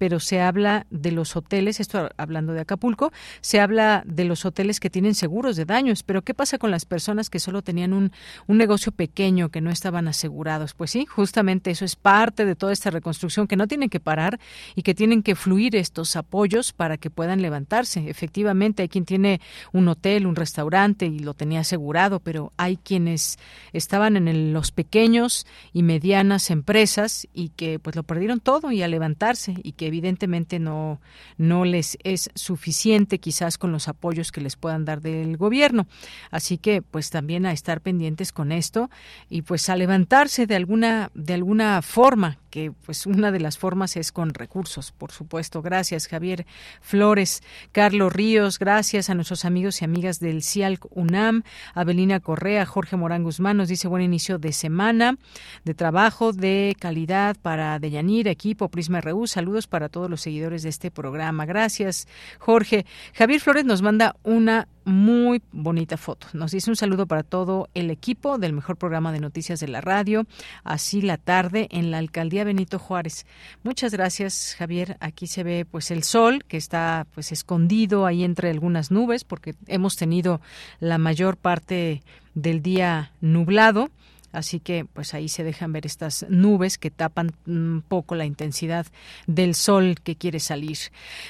pero se habla de los hoteles, esto hablando de Acapulco, se habla de los hoteles que tienen seguros de daños, pero ¿qué pasa con las personas que solo tenían un, un negocio pequeño, que no estaban asegurados? Pues sí, justamente eso es parte de toda esta reconstrucción, que no tienen que parar y que tienen que fluir estos apoyos para que puedan levantarse. Efectivamente, hay quien tiene un hotel, un restaurante y lo tenía asegurado, pero hay quienes estaban en los pequeños y medianas empresas y que pues lo perdieron todo y a levantarse y que evidentemente no, no les es suficiente quizás con los apoyos que les puedan dar del gobierno. Así que pues también a estar pendientes con esto y pues a levantarse de alguna, de alguna forma que pues una de las formas es con recursos, por supuesto. Gracias, Javier Flores, Carlos Ríos, gracias a nuestros amigos y amigas del CIALC UNAM, Abelina Correa, Jorge Morán Guzmán nos dice buen inicio de semana de trabajo de calidad para Deyanir, equipo Prisma RU. Saludos para todos los seguidores de este programa. Gracias, Jorge. Javier Flores nos manda una muy bonita foto. Nos dice un saludo para todo el equipo del mejor programa de noticias de la radio, así la tarde en la alcaldía Benito Juárez. Muchas gracias, Javier. Aquí se ve pues el sol que está pues escondido ahí entre algunas nubes porque hemos tenido la mayor parte del día nublado Así que pues ahí se dejan ver estas nubes que tapan un poco la intensidad del sol que quiere salir.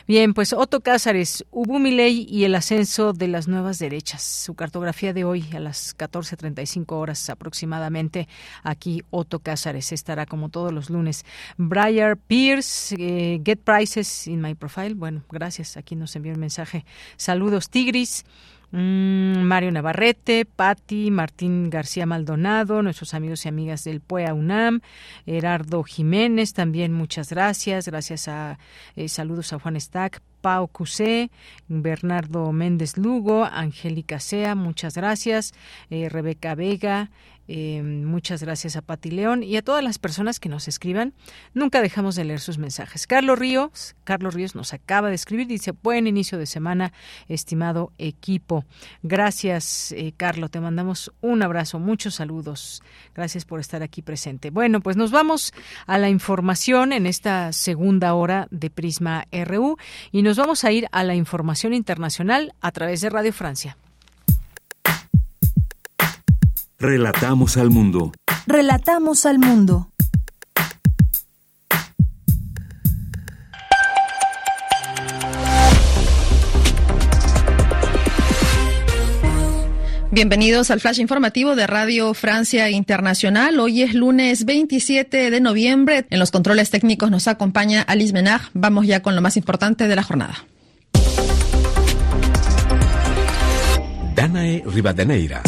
Bien, pues Otto Cázares, Ubumilei y el ascenso de las nuevas derechas. Su cartografía de hoy a las 14.35 horas aproximadamente. Aquí Otto Cázares estará como todos los lunes. Briar Pierce, eh, Get Prices in My Profile. Bueno, gracias. Aquí nos envió un mensaje. Saludos, Tigris. Mm, Mario Navarrete, Patti, Martín García Maldonado, nuestros amigos y amigas del PUEA UNAM, Gerardo Jiménez, también muchas gracias, gracias a eh, saludos a Juan Stack, Pau Cusé, Bernardo Méndez Lugo, Angélica Sea, muchas gracias, eh, Rebeca Vega, eh, muchas gracias a Pati León y a todas las personas que nos escriban. Nunca dejamos de leer sus mensajes. Carlos Ríos, Carlos Ríos nos acaba de escribir, dice, buen inicio de semana, estimado equipo. Gracias, eh, Carlos, te mandamos un abrazo, muchos saludos. Gracias por estar aquí presente. Bueno, pues nos vamos a la información en esta segunda hora de Prisma RU y nos vamos a ir a la información internacional a través de Radio Francia. Relatamos al mundo. Relatamos al mundo. Bienvenidos al flash informativo de Radio Francia Internacional. Hoy es lunes 27 de noviembre. En los controles técnicos nos acompaña Alice Menag. Vamos ya con lo más importante de la jornada. Danae Rivadeneira.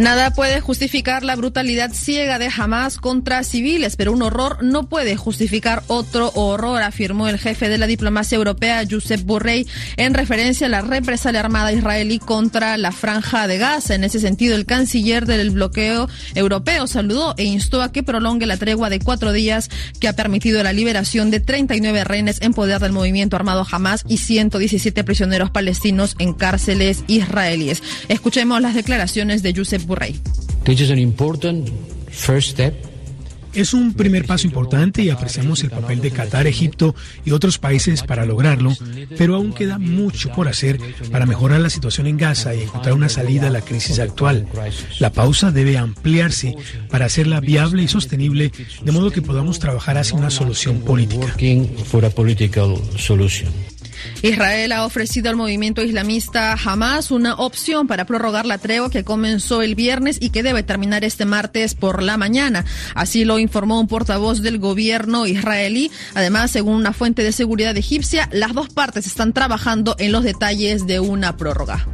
Nada puede justificar la brutalidad ciega de Hamas contra civiles, pero un horror no puede justificar otro horror, afirmó el jefe de la diplomacia europea, Josep Borrell, en referencia a la represalia armada israelí contra la franja de Gaza. En ese sentido, el canciller del bloqueo europeo saludó e instó a que prolongue la tregua de cuatro días que ha permitido la liberación de 39 rehenes en poder del movimiento armado Hamas y 117 prisioneros palestinos en cárceles israelíes. Escuchemos las declaraciones de Josep This is an important first step. Es un primer paso importante y apreciamos el papel de Qatar, Egipto y otros países para lograrlo, pero aún queda mucho por hacer para mejorar la situación en Gaza y encontrar una salida a la crisis actual. La pausa debe ampliarse para hacerla viable y sostenible, de modo que podamos trabajar hacia una solución política. Israel ha ofrecido al movimiento islamista Hamas una opción para prorrogar la tregua que comenzó el viernes y que debe terminar este martes por la mañana. Así lo informó un portavoz del gobierno israelí. Además, según una fuente de seguridad egipcia, las dos partes están trabajando en los detalles de una prórroga.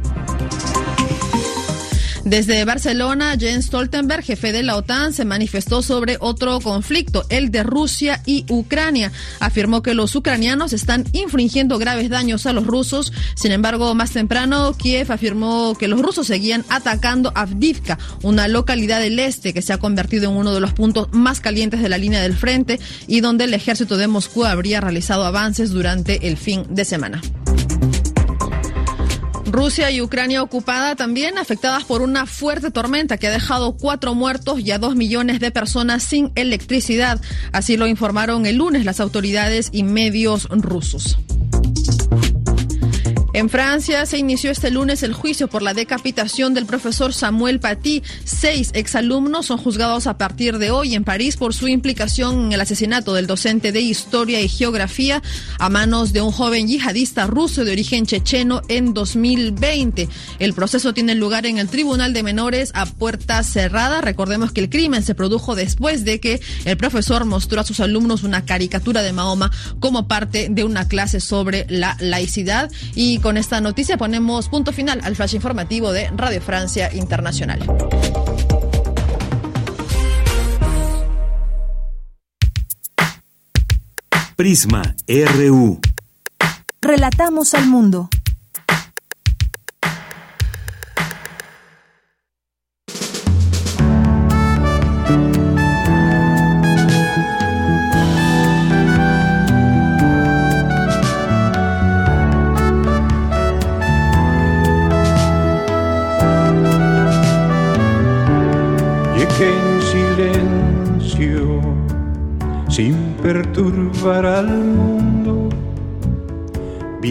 Desde Barcelona, Jens Stoltenberg, jefe de la OTAN, se manifestó sobre otro conflicto, el de Rusia y Ucrania. Afirmó que los ucranianos están infringiendo graves daños a los rusos. Sin embargo, más temprano, Kiev afirmó que los rusos seguían atacando Avdivka, una localidad del este que se ha convertido en uno de los puntos más calientes de la línea del frente y donde el ejército de Moscú habría realizado avances durante el fin de semana. Rusia y Ucrania ocupada también afectadas por una fuerte tormenta que ha dejado cuatro muertos y a dos millones de personas sin electricidad. Así lo informaron el lunes las autoridades y medios rusos. En Francia se inició este lunes el juicio por la decapitación del profesor Samuel Paty. Seis exalumnos son juzgados a partir de hoy en París por su implicación en el asesinato del docente de Historia y Geografía a manos de un joven yihadista ruso de origen checheno en 2020. El proceso tiene lugar en el Tribunal de Menores a puerta cerrada. Recordemos que el crimen se produjo después de que el profesor mostró a sus alumnos una caricatura de Mahoma como parte de una clase sobre la laicidad y con esta noticia ponemos punto final al flash informativo de Radio Francia Internacional. Prisma RU. Relatamos al mundo.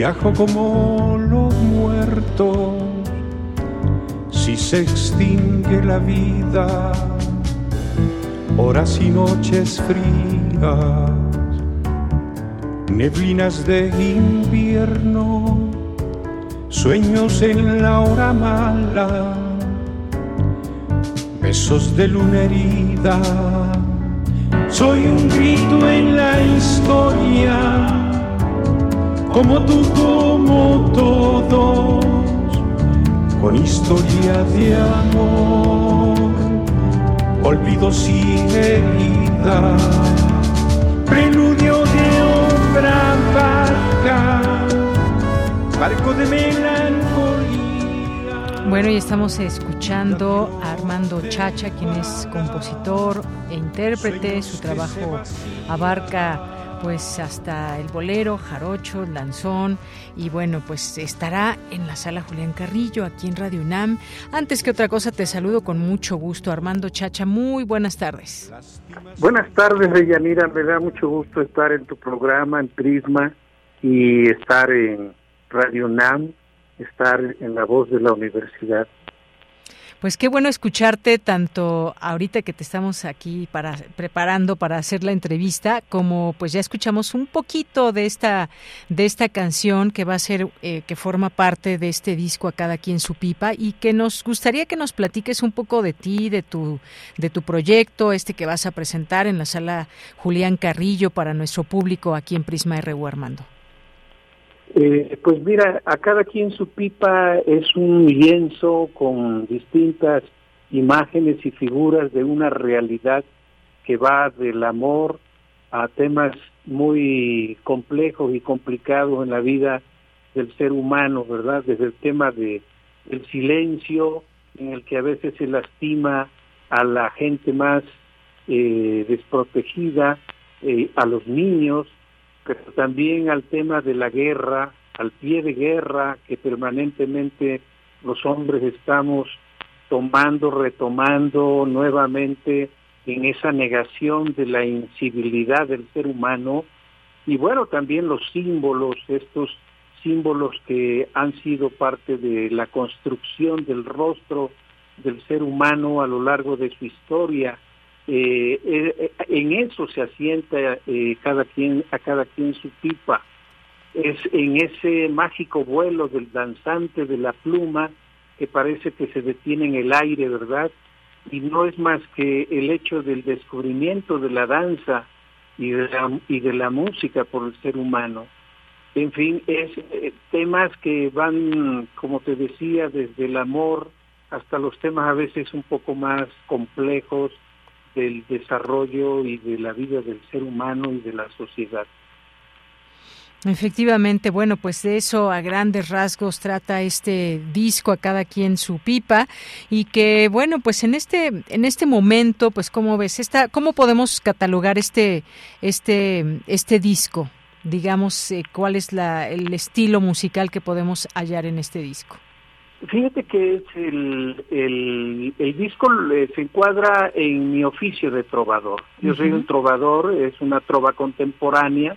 Viajo como los muertos si se extingue la vida. Horas y noches frías, neblinas de invierno, sueños en la hora mala, besos de luna herida soy un grito en la historia, como tú, como todos, con historia de amor, olvidos y heridas, preludio de obra barca, barco de melancolía. Bueno, y estamos escuchando a Armando Chacha, quien es compositor e intérprete. Su trabajo abarca pues hasta el bolero, jarocho, lanzón y bueno, pues estará en la sala Julián Carrillo aquí en Radio UNAM. Antes que otra cosa te saludo con mucho gusto Armando Chacha, muy buenas tardes. Buenas tardes, Deyanira, me da mucho gusto estar en tu programa en Prisma y estar en Radio UNAM estar en la voz de la universidad. Pues qué bueno escucharte tanto ahorita que te estamos aquí para preparando para hacer la entrevista, como pues ya escuchamos un poquito de esta de esta canción que va a ser eh, que forma parte de este disco a cada quien su pipa y que nos gustaría que nos platiques un poco de ti, de tu de tu proyecto, este que vas a presentar en la sala Julián Carrillo para nuestro público aquí en Prisma RU Armando. Eh, pues mira, a cada quien su pipa es un lienzo con distintas imágenes y figuras de una realidad que va del amor a temas muy complejos y complicados en la vida del ser humano, ¿verdad? Desde el tema de el silencio, en el que a veces se lastima a la gente más eh, desprotegida, eh, a los niños, pero también al tema de la guerra, al pie de guerra que permanentemente los hombres estamos tomando, retomando nuevamente en esa negación de la incivilidad del ser humano y bueno, también los símbolos, estos símbolos que han sido parte de la construcción del rostro del ser humano a lo largo de su historia. Eh, eh, en eso se asienta eh, cada quien, a cada quien su pipa. Es en ese mágico vuelo del danzante de la pluma que parece que se detiene en el aire, ¿verdad? Y no es más que el hecho del descubrimiento de la danza y de la, y de la música por el ser humano. En fin, es temas que van, como te decía, desde el amor hasta los temas a veces un poco más complejos del desarrollo y de la vida del ser humano y de la sociedad. Efectivamente, bueno, pues de eso a grandes rasgos trata este disco a cada quien su pipa y que bueno, pues en este en este momento, pues cómo ves esta cómo podemos catalogar este este este disco, digamos, eh, cuál es la, el estilo musical que podemos hallar en este disco. Fíjate que es el, el, el disco se encuadra en mi oficio de trovador. Yo soy un trovador, es una trova contemporánea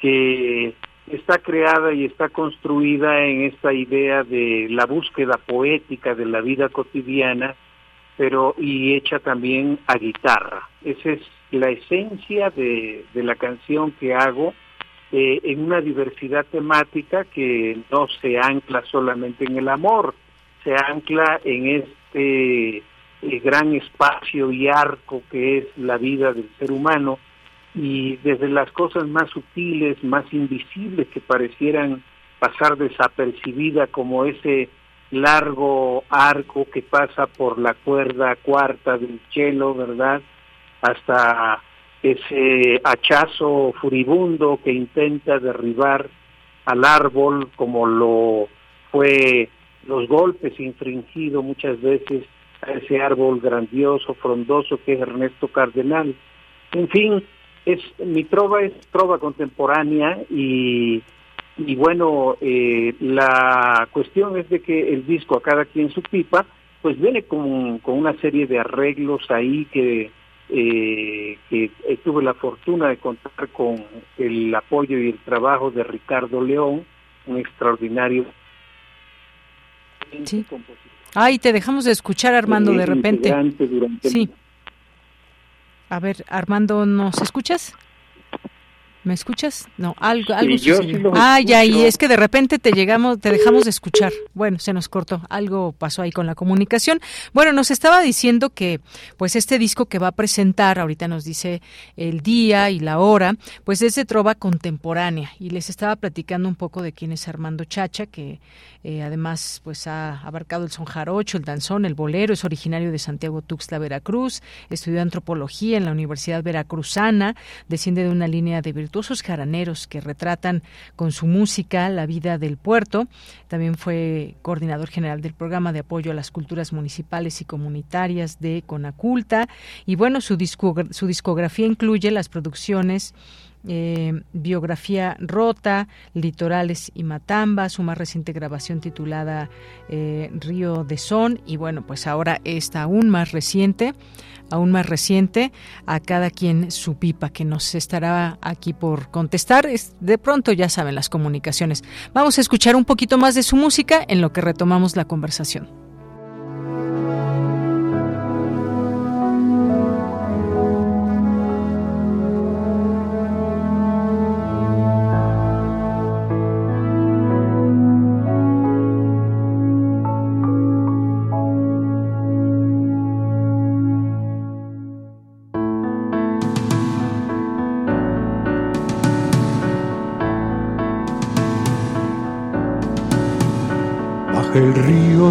que está creada y está construida en esta idea de la búsqueda poética de la vida cotidiana, pero y hecha también a guitarra. Esa es la esencia de, de la canción que hago eh, en una diversidad temática que no se ancla solamente en el amor, se ancla en este eh, gran espacio y arco que es la vida del ser humano y desde las cosas más sutiles, más invisibles que parecieran pasar desapercibida como ese largo arco que pasa por la cuerda cuarta del cielo, ¿verdad? Hasta ese hachazo furibundo que intenta derribar al árbol como lo fue los golpes infringidos muchas veces a ese árbol grandioso, frondoso que es Ernesto Cardenal. En fin, es mi trova es trova contemporánea y, y bueno, eh, la cuestión es de que el disco a cada quien su pipa, pues viene con, con una serie de arreglos ahí que eh, que eh, tuve la fortuna de contar con el apoyo y el trabajo de Ricardo León, un extraordinario sí. Ay, te dejamos de escuchar, Armando, de repente. Sí. A ver, Armando, ¿nos escuchas? ¿Me escuchas? No, algo, algo sucedió. ah, ya, y es que de repente te llegamos, te dejamos de escuchar. Bueno, se nos cortó. Algo pasó ahí con la comunicación. Bueno, nos estaba diciendo que, pues, este disco que va a presentar, ahorita nos dice el día y la hora, pues es de trova contemporánea. Y les estaba platicando un poco de quién es Armando Chacha, que eh, además, pues, ha abarcado el son jarocho, el danzón, el bolero, es originario de Santiago Tuxtla, Veracruz, estudió antropología en la Universidad Veracruzana, desciende de una línea de virtud jaraneros que retratan con su música la vida del puerto. También fue coordinador general del programa de apoyo a las culturas municipales y comunitarias de Conaculta. Y bueno, su, su discografía incluye las producciones eh, biografía rota, litorales y matamba, su más reciente grabación titulada eh, Río de Son y bueno, pues ahora esta aún más reciente, aún más reciente, a cada quien su pipa que nos estará aquí por contestar. de pronto ya saben las comunicaciones. Vamos a escuchar un poquito más de su música en lo que retomamos la conversación.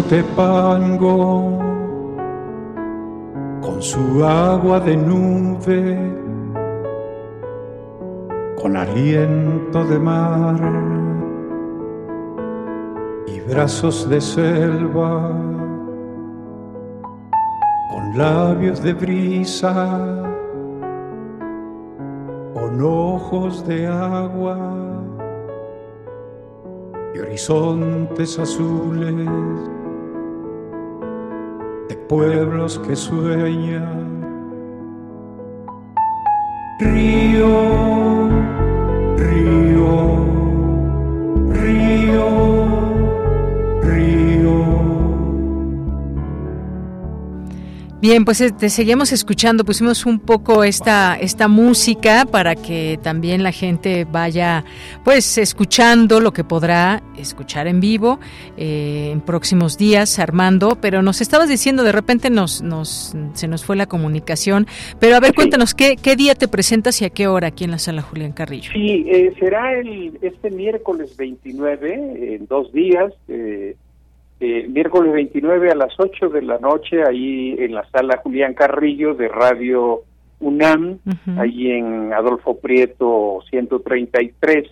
Tepango con su agua de nube, con aliento de mar y brazos de selva, con labios de brisa, con ojos de agua y horizontes azules pueblos que sueñan, ríos. Bien, pues eh, te seguimos escuchando, pusimos un poco esta, esta música para que también la gente vaya pues escuchando lo que podrá escuchar en vivo eh, en próximos días, Armando, pero nos estabas diciendo, de repente nos, nos se nos fue la comunicación, pero a ver, cuéntanos, ¿qué, ¿qué día te presentas y a qué hora aquí en la sala Julián Carrillo? Sí, eh, será el, este miércoles 29, en dos días, eh, eh, miércoles 29 a las 8 de la noche, ahí en la sala Julián Carrillo de Radio UNAM, ahí en Adolfo Prieto 133.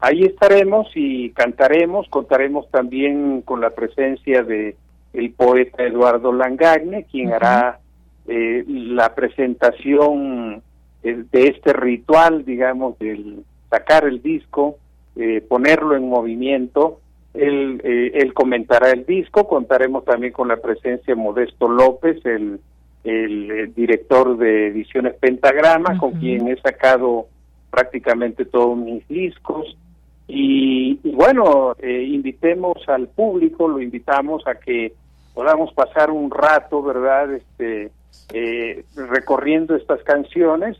Ahí estaremos y cantaremos, contaremos también con la presencia de el poeta Eduardo Langagne, quien hará eh, la presentación eh, de este ritual, digamos, del sacar el disco, eh, ponerlo en movimiento él, eh, él comentará el disco, contaremos también con la presencia de Modesto López, el, el, director de Ediciones Pentagrama, con quien he sacado prácticamente todos mis discos. Y, y bueno, eh, invitemos al público, lo invitamos a que podamos pasar un rato, ¿verdad? Este, eh, recorriendo estas canciones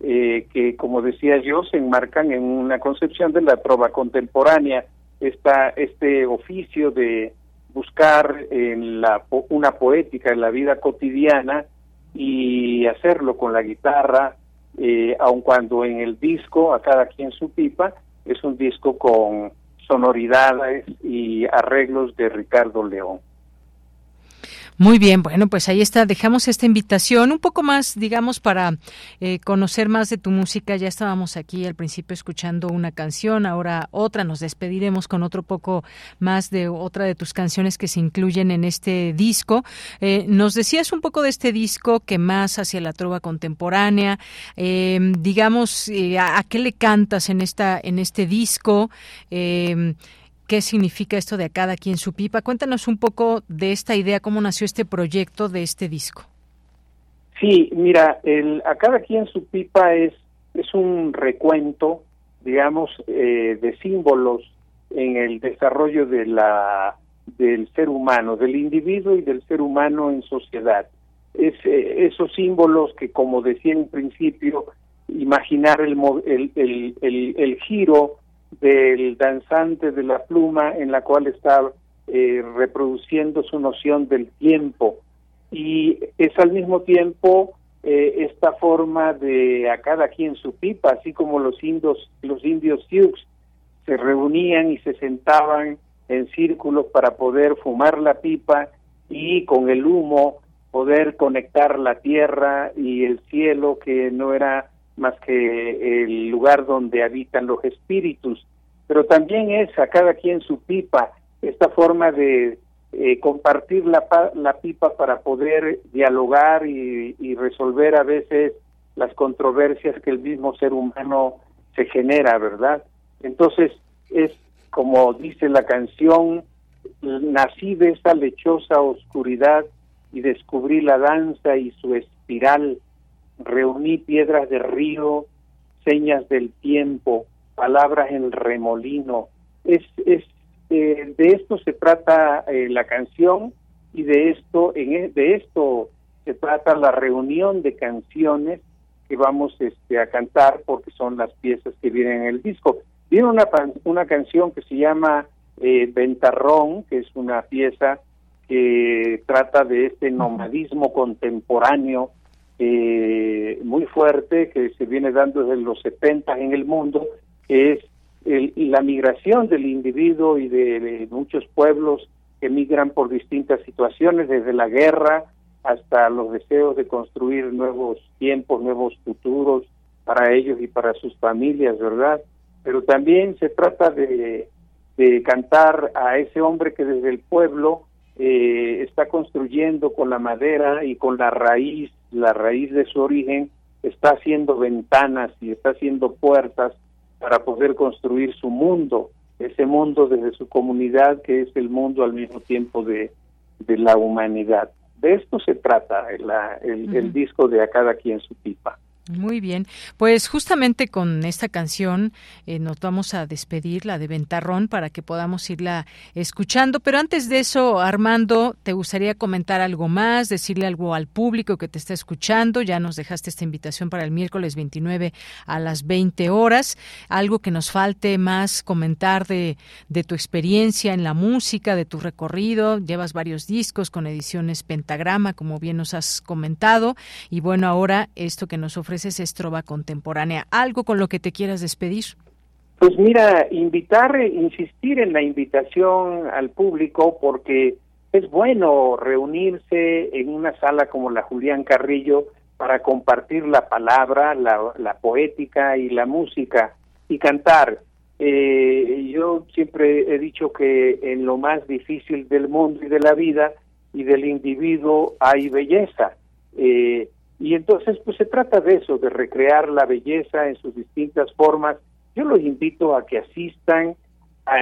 eh, que, como decía yo, se enmarcan en una concepción de la trova contemporánea esta, este oficio de buscar en la, una poética en la vida cotidiana y hacerlo con la guitarra, eh, aun cuando en el disco, a cada quien su pipa, es un disco con sonoridades y arreglos de Ricardo León. Muy bien, bueno, pues ahí está, dejamos esta invitación un poco más, digamos, para eh, conocer más de tu música. Ya estábamos aquí al principio escuchando una canción, ahora otra, nos despediremos con otro poco más de otra de tus canciones que se incluyen en este disco. Eh, nos decías un poco de este disco que más hacia la trova contemporánea, eh, digamos, eh, a, a, qué le cantas en, esta, en este disco. Qué significa esto de a cada quien su pipa. Cuéntanos un poco de esta idea, cómo nació este proyecto de este disco. Sí, mira, el a cada quien su pipa es es un recuento, digamos, eh, de símbolos en el desarrollo de la del ser humano, del individuo y del ser humano en sociedad. Es, eh, esos símbolos que, como decía en principio, imaginar el, el, el, el, el giro del danzante de la pluma en la cual está eh, reproduciendo su noción del tiempo. Y es al mismo tiempo eh, esta forma de a cada quien su pipa así como los indios los indios Sioux se reunían y se sentaban en círculos para poder fumar la pipa y con el humo poder conectar la tierra y el cielo que no era más que el lugar donde habitan los espíritus, pero también es a cada quien su pipa, esta forma de eh, compartir la, la pipa para poder dialogar y, y resolver a veces las controversias que el mismo ser humano se genera, ¿verdad? Entonces, es como dice la canción, nací de esta lechosa oscuridad y descubrí la danza y su espiral, reuní piedras de río, señas del tiempo, palabras en remolino. Es, es eh, de esto se trata eh, la canción y de esto en de esto se trata la reunión de canciones que vamos este, a cantar porque son las piezas que vienen en el disco. Viene una una canción que se llama eh, Ventarrón, que es una pieza que trata de este nomadismo contemporáneo eh, muy fuerte que se viene dando desde los 70 en el mundo, que es el, la migración del individuo y de, muchos pueblos que migran por distintas situaciones, desde la guerra hasta los deseos de construir nuevos tiempos, nuevos futuros para ellos y para sus familias, ¿verdad? Pero también se trata de, de cantar a ese hombre que desde el pueblo eh, está construyendo con la madera y con la raíz, la raíz de su origen, está haciendo ventanas y está haciendo puertas para poder construir su mundo, ese mundo desde su comunidad que es el mundo al mismo tiempo de, de la humanidad. De esto se trata el, uh -huh. el disco de A cada quien su pipa. Muy bien, pues justamente con esta canción eh, nos vamos a despedir, la de Ventarrón, para que podamos irla escuchando. Pero antes de eso, Armando, ¿te gustaría comentar algo más, decirle algo al público que te está escuchando? Ya nos dejaste esta invitación para el miércoles 29 a las 20 horas. Algo que nos falte más comentar de, de tu experiencia en la música, de tu recorrido. Llevas varios discos con ediciones Pentagrama, como bien nos has comentado. Y bueno, ahora esto que nos ofrece ofreces Estrova Contemporánea. ¿Algo con lo que te quieras despedir? Pues mira, invitar, insistir en la invitación al público porque es bueno reunirse en una sala como la Julián Carrillo para compartir la palabra, la, poética y la música y cantar. Eh, yo siempre he dicho que en lo más difícil del mundo y de la vida y del individuo hay belleza. Eh, y entonces, pues se trata de eso, de recrear la belleza en sus distintas formas. Yo los invito a que asistan.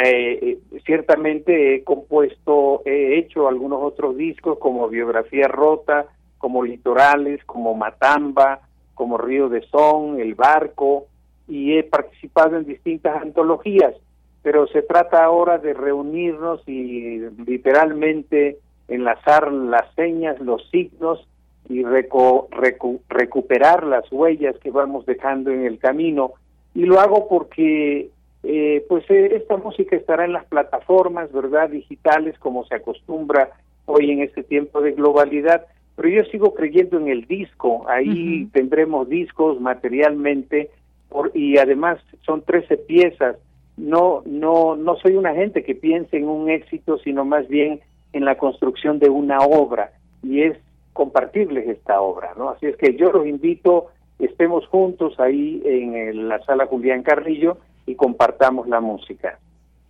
Eh, eh, ciertamente he compuesto, he hecho algunos otros discos como Biografía Rota, como Litorales, como Matamba, como Río de Son, El Barco, y he participado en distintas antologías. Pero se trata ahora de reunirnos y literalmente enlazar las señas, los signos y recuperar las huellas que vamos dejando en el camino. Y lo hago porque eh, pues eh, esta música estará en las plataformas, ¿verdad?, digitales, como se acostumbra hoy en este tiempo de globalidad, pero yo sigo creyendo en el disco, ahí tendremos discos materialmente por, y además son 13 piezas. No no no soy una gente que piense en un éxito, sino más bien en la construcción de una obra y es compartirles esta obra, ¿no? Así es que yo los invito, estemos juntos ahí en la sala Julián Carrillo y compartamos la música.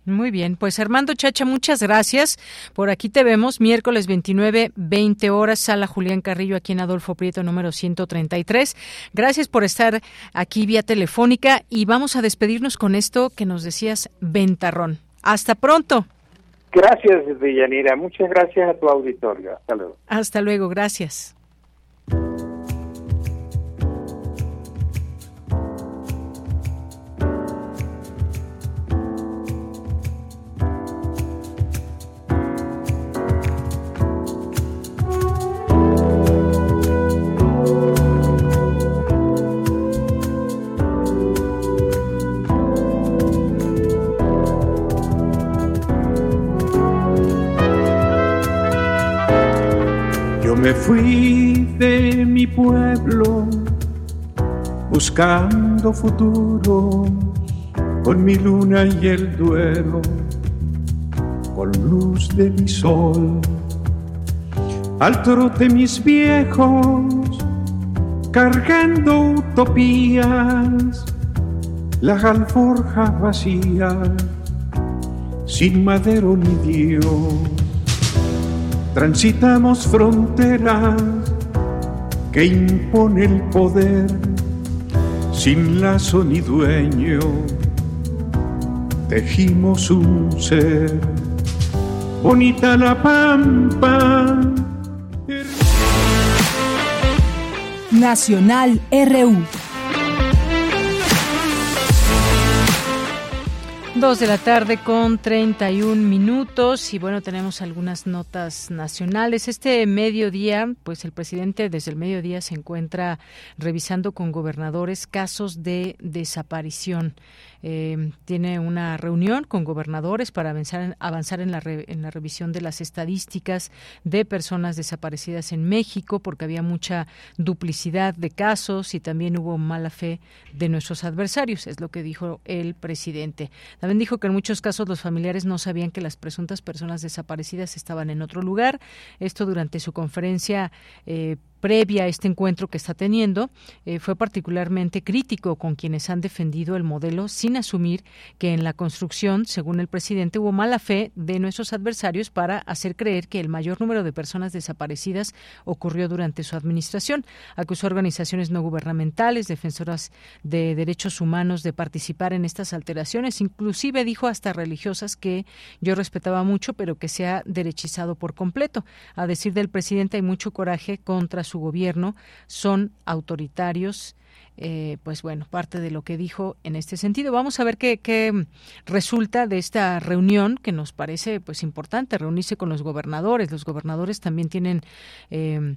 Muy bien, pues Armando Chacha, muchas gracias. Por aquí te vemos miércoles 29, 20 horas, sala Julián Carrillo, aquí en Adolfo Prieto, número 133. Gracias por estar aquí vía telefónica y vamos a despedirnos con esto que nos decías, Ventarrón. Hasta pronto. Gracias, Deyanira. Muchas gracias a tu auditorio. Hasta luego. Hasta luego, gracias. Me fui de mi pueblo buscando futuro con mi luna y el duelo, con luz de mi sol. Al trote mis viejos, cargando utopías, la alforja vacía, sin madero ni Dios transitamos fronteras que impone el poder sin lazo ni dueño. Tejimos un ser, bonita la pampa. Nacional RU Dos de la tarde con 31 minutos y bueno, tenemos algunas notas nacionales. Este mediodía, pues el presidente desde el mediodía se encuentra revisando con gobernadores casos de desaparición. Eh, tiene una reunión con gobernadores para avanzar, avanzar en, la en la revisión de las estadísticas de personas desaparecidas en México, porque había mucha duplicidad de casos y también hubo mala fe de nuestros adversarios, es lo que dijo el presidente. También dijo que en muchos casos los familiares no sabían que las presuntas personas desaparecidas estaban en otro lugar. Esto durante su conferencia eh, previa a este encuentro que está teniendo, eh, fue particularmente crítico con quienes han defendido el modelo sin asumir que en la construcción, según el presidente, hubo mala fe de nuestros adversarios para hacer creer que el mayor número de personas desaparecidas ocurrió durante su administración. Acusó a organizaciones no gubernamentales, defensoras de derechos humanos de participar en estas alteraciones, inclusive dijo hasta religiosas que yo respetaba mucho, pero que se ha derechizado por completo. A decir del presidente, hay mucho coraje contra su gobierno son autoritarios eh, pues bueno, parte de lo que dijo en este sentido. Vamos a ver qué, qué, resulta de esta reunión que nos parece pues importante, reunirse con los gobernadores. Los gobernadores también tienen eh,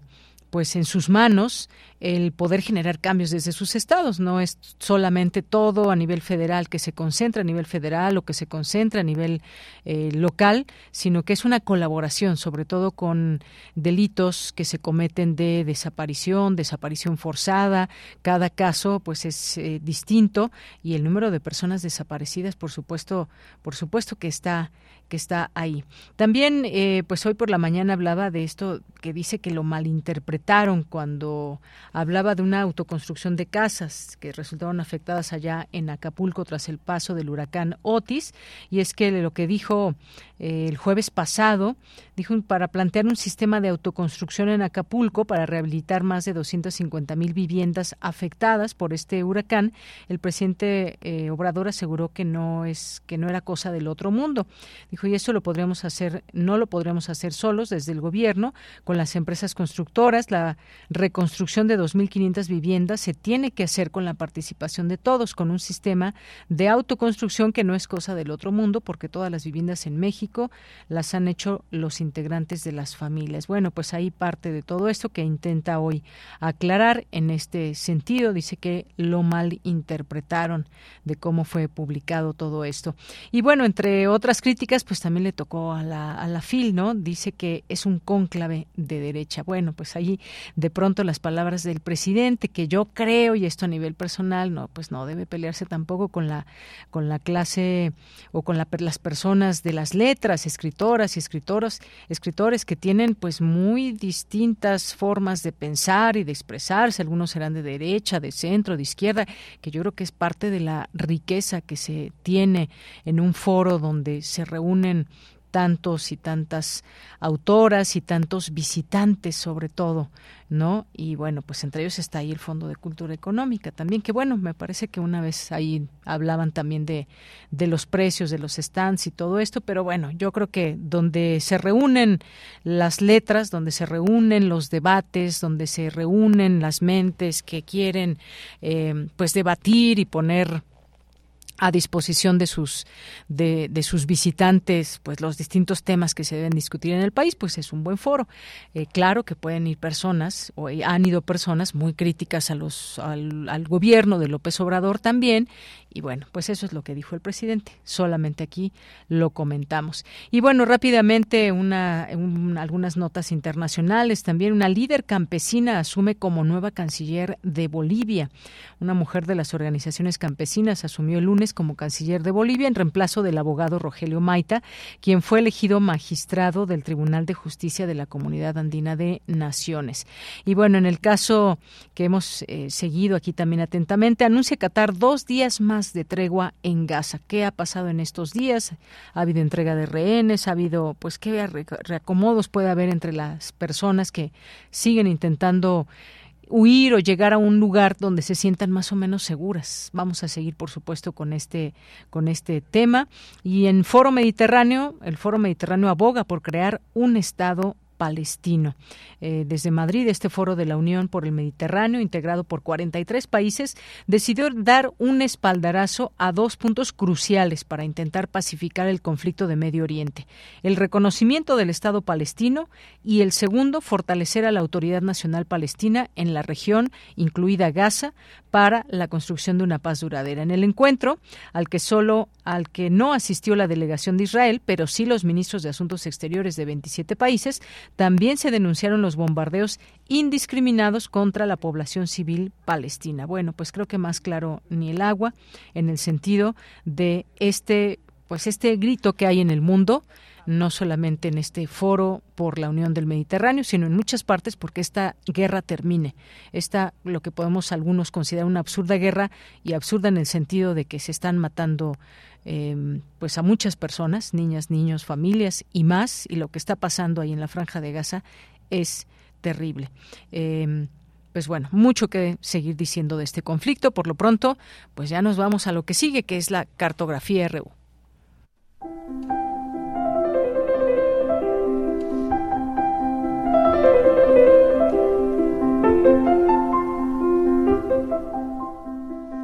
pues en sus manos el poder generar cambios desde sus estados. No es solamente todo a nivel federal que se concentra a nivel federal o que se concentra a nivel eh, local, sino que es una colaboración, sobre todo con delitos que se cometen de desaparición, desaparición forzada. Cada caso, pues, es eh, distinto y el número de personas desaparecidas, por supuesto, por supuesto que está que está ahí. También, eh, pues hoy por la mañana hablaba de esto que dice que lo malinterpretaron cuando hablaba de una autoconstrucción de casas que resultaron afectadas allá en Acapulco tras el paso del huracán Otis. Y es que lo que dijo eh, el jueves pasado, dijo para plantear un sistema de autoconstrucción en Acapulco para rehabilitar más de 250 mil viviendas afectadas por este huracán, el presidente eh, Obrador aseguró que no es que no era cosa del otro mundo. Dijo y eso lo podríamos hacer, no lo podremos hacer solos desde el gobierno con las empresas constructoras. La reconstrucción de 2.500 viviendas se tiene que hacer con la participación de todos, con un sistema de autoconstrucción que no es cosa del otro mundo, porque todas las viviendas en México las han hecho los integrantes de las familias. Bueno, pues ahí parte de todo esto que intenta hoy aclarar en este sentido. Dice que lo mal interpretaron de cómo fue publicado todo esto. Y bueno, entre otras críticas, pues también le tocó a la, a la FIL, ¿no? Dice que es un cónclave de derecha. Bueno, pues ahí de pronto las palabras del presidente, que yo creo, y esto a nivel personal, no, pues no debe pelearse tampoco con la, con la clase o con la, las personas de las letras escritoras y escritoros, escritores que tienen pues muy distintas formas de pensar y de expresarse, algunos serán de derecha, de centro, de izquierda, que yo creo que es parte de la riqueza que se tiene en un foro donde se reúnen tantos y tantas autoras y tantos visitantes sobre todo, ¿no? Y bueno, pues entre ellos está ahí el Fondo de Cultura Económica también, que bueno, me parece que una vez ahí hablaban también de, de los precios de los stands y todo esto, pero bueno, yo creo que donde se reúnen las letras, donde se reúnen los debates, donde se reúnen las mentes que quieren eh, pues debatir y poner a disposición de sus de, de, sus visitantes pues los distintos temas que se deben discutir en el país pues es un buen foro. Eh, claro que pueden ir personas o han ido personas muy críticas a los al, al, gobierno de López Obrador también y bueno pues eso es lo que dijo el presidente. Solamente aquí lo comentamos. Y bueno rápidamente una un, algunas notas internacionales también. Una líder campesina asume como nueva canciller de Bolivia. Una mujer de las organizaciones campesinas asumió el lunes como canciller de Bolivia en reemplazo del abogado Rogelio Maita, quien fue elegido magistrado del Tribunal de Justicia de la Comunidad Andina de Naciones. Y bueno, en el caso que hemos eh, seguido aquí también atentamente, anuncia Qatar dos días más de tregua en Gaza. ¿Qué ha pasado en estos días? Ha habido entrega de rehenes, ha habido, pues, qué reacomodos puede haber entre las personas que siguen intentando huir o llegar a un lugar donde se sientan más o menos seguras. Vamos a seguir, por supuesto, con este, con este tema. Y en Foro Mediterráneo, el Foro Mediterráneo aboga por crear un Estado palestino. Eh, desde Madrid, este foro de la Unión por el Mediterráneo, integrado por 43 países, decidió dar un espaldarazo a dos puntos cruciales para intentar pacificar el conflicto de Medio Oriente. El reconocimiento del Estado palestino y el segundo, fortalecer a la Autoridad Nacional Palestina en la región, incluida Gaza, para la construcción de una paz duradera. En el encuentro, al que solo al que no asistió la delegación de Israel, pero sí los ministros de Asuntos Exteriores de 27 países, también se denunciaron los bombardeos indiscriminados contra la población civil palestina. Bueno, pues creo que más claro ni el agua en el sentido de este pues este grito que hay en el mundo no solamente en este foro por la Unión del Mediterráneo, sino en muchas partes porque esta guerra termine. Esta, lo que podemos algunos considerar una absurda guerra, y absurda en el sentido de que se están matando Em, pues a muchas personas, niñas, niños, familias y más, y lo que está pasando ahí en la franja de Gaza es terrible. Em, pues bueno, mucho que seguir diciendo de este conflicto. Por lo pronto, pues ya nos vamos a lo que sigue, que es la cartografía RU.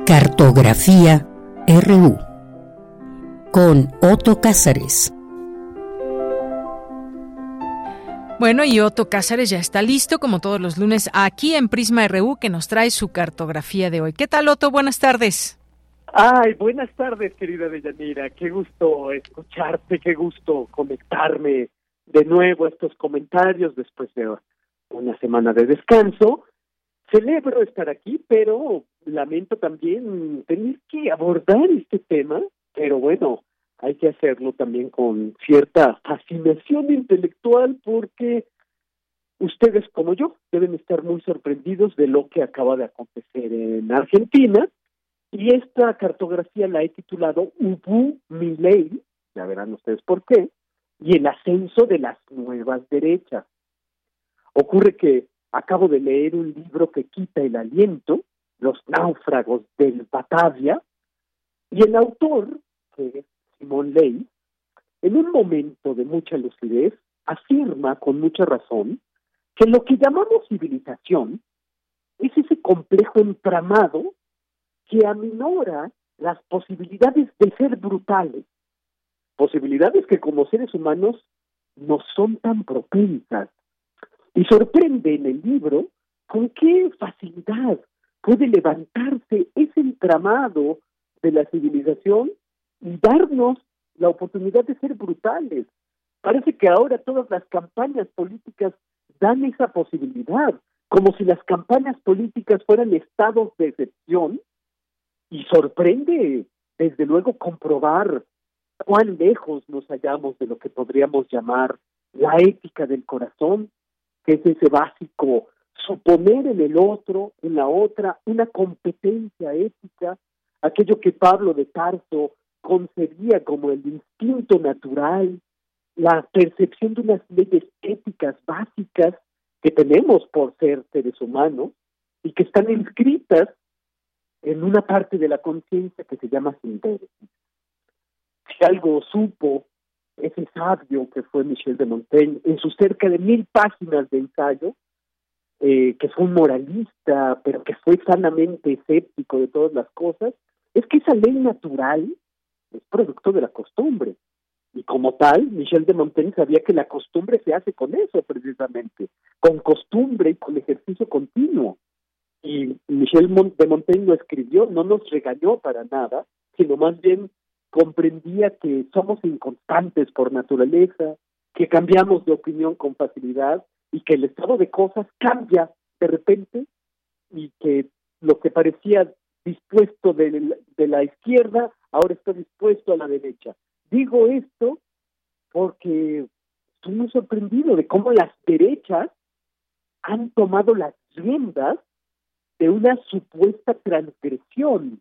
Cartografía RU con Otto Cázares. Bueno, y Otto Cázares ya está listo, como todos los lunes, aquí en Prisma RU, que nos trae su cartografía de hoy. ¿Qué tal, Otto? Buenas tardes. Ay, buenas tardes, querida Deyanira. Qué gusto escucharte, qué gusto conectarme de nuevo a estos comentarios después de una semana de descanso. Celebro estar aquí, pero lamento también tener que abordar este tema, pero bueno, hay que hacerlo también con cierta fascinación intelectual porque ustedes como yo deben estar muy sorprendidos de lo que acaba de acontecer en Argentina y esta cartografía la he titulado Ubu Milei, ya verán ustedes por qué, y el ascenso de las nuevas derechas. Ocurre que acabo de leer un libro que quita el aliento, Los náufragos del Batavia, y el autor, que Simón Ley, en un momento de mucha lucidez, afirma con mucha razón que lo que llamamos civilización es ese complejo entramado que aminora las posibilidades de ser brutales, posibilidades que como seres humanos no son tan propensas. Y sorprende en el libro con qué facilidad puede levantarse ese entramado de la civilización y darnos la oportunidad de ser brutales. Parece que ahora todas las campañas políticas dan esa posibilidad, como si las campañas políticas fueran estados de excepción, y sorprende, desde luego, comprobar cuán lejos nos hallamos de lo que podríamos llamar la ética del corazón, que es ese básico suponer en el otro, en la otra, una competencia ética, aquello que Pablo de Tarso concebía como el instinto natural, la percepción de unas leyes éticas básicas que tenemos por ser seres humanos y que están inscritas en una parte de la conciencia que se llama síntesis. Si algo supo ese sabio que fue Michel de Montaigne en sus cerca de mil páginas de ensayo, eh, que fue un moralista, pero que fue sanamente escéptico de todas las cosas, es que esa ley natural es producto de la costumbre. Y como tal, Michel de Montaigne sabía que la costumbre se hace con eso precisamente, con costumbre y con ejercicio continuo. Y Michel de Montaigne lo escribió, no nos regañó para nada, sino más bien comprendía que somos inconstantes por naturaleza, que cambiamos de opinión con facilidad y que el estado de cosas cambia de repente y que lo que parecía dispuesto de, la izquierda, ahora está dispuesto a la derecha. Digo esto porque estoy muy sorprendido de cómo las derechas han tomado las riendas de una supuesta transgresión.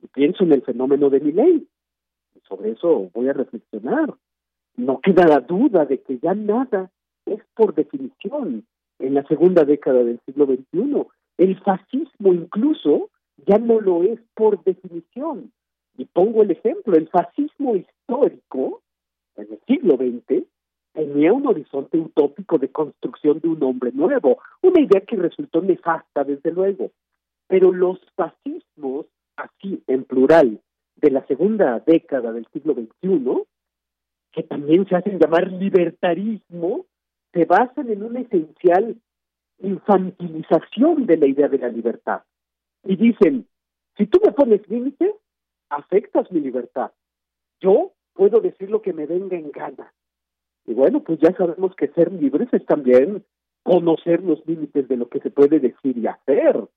Y pienso en el fenómeno de mi ley. Sobre eso voy a reflexionar. No queda la duda de que ya nada es por definición en la segunda década del siglo XXI. El fascismo incluso ya no lo es por definición. Y pongo el ejemplo, el fascismo histórico en el siglo XX tenía un horizonte utópico de construcción de un hombre nuevo, una idea que resultó nefasta desde luego. Pero los fascismos, así en plural, de la segunda década del siglo XXI, que también se hacen llamar libertarismo, se basan en una esencial infantilización de la idea de la libertad y dicen, si tú me pones límites, afectas mi libertad. Yo puedo decir lo que me venga en gana. Y bueno, pues ya sabemos que ser libres es también conocer los límites de lo que se puede decir y hacer.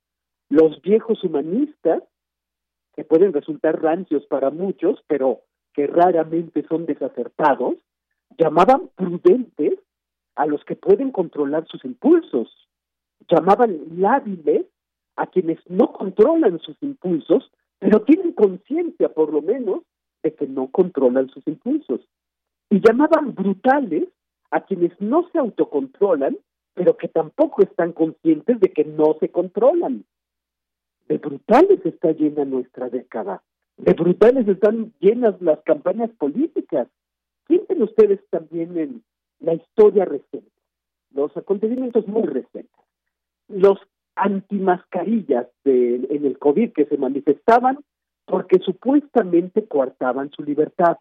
Los viejos humanistas, que pueden resultar rancios para muchos, pero que raramente son desacertados, llamaban prudentes a los que pueden controlar sus impulsos, llamaban lábiles a quienes no controlan sus impulsos, pero tienen conciencia por lo menos de que no controlan sus impulsos. Y llamaban brutales a quienes no se autocontrolan, pero que tampoco están conscientes de que no se controlan. De brutales está llena nuestra década. De brutales están llenas las campañas políticas. Piensen ustedes también en la historia reciente, los acontecimientos muy recientes. Los antimascarillas de, en el COVID que se manifestaban porque supuestamente coartaban su libertad,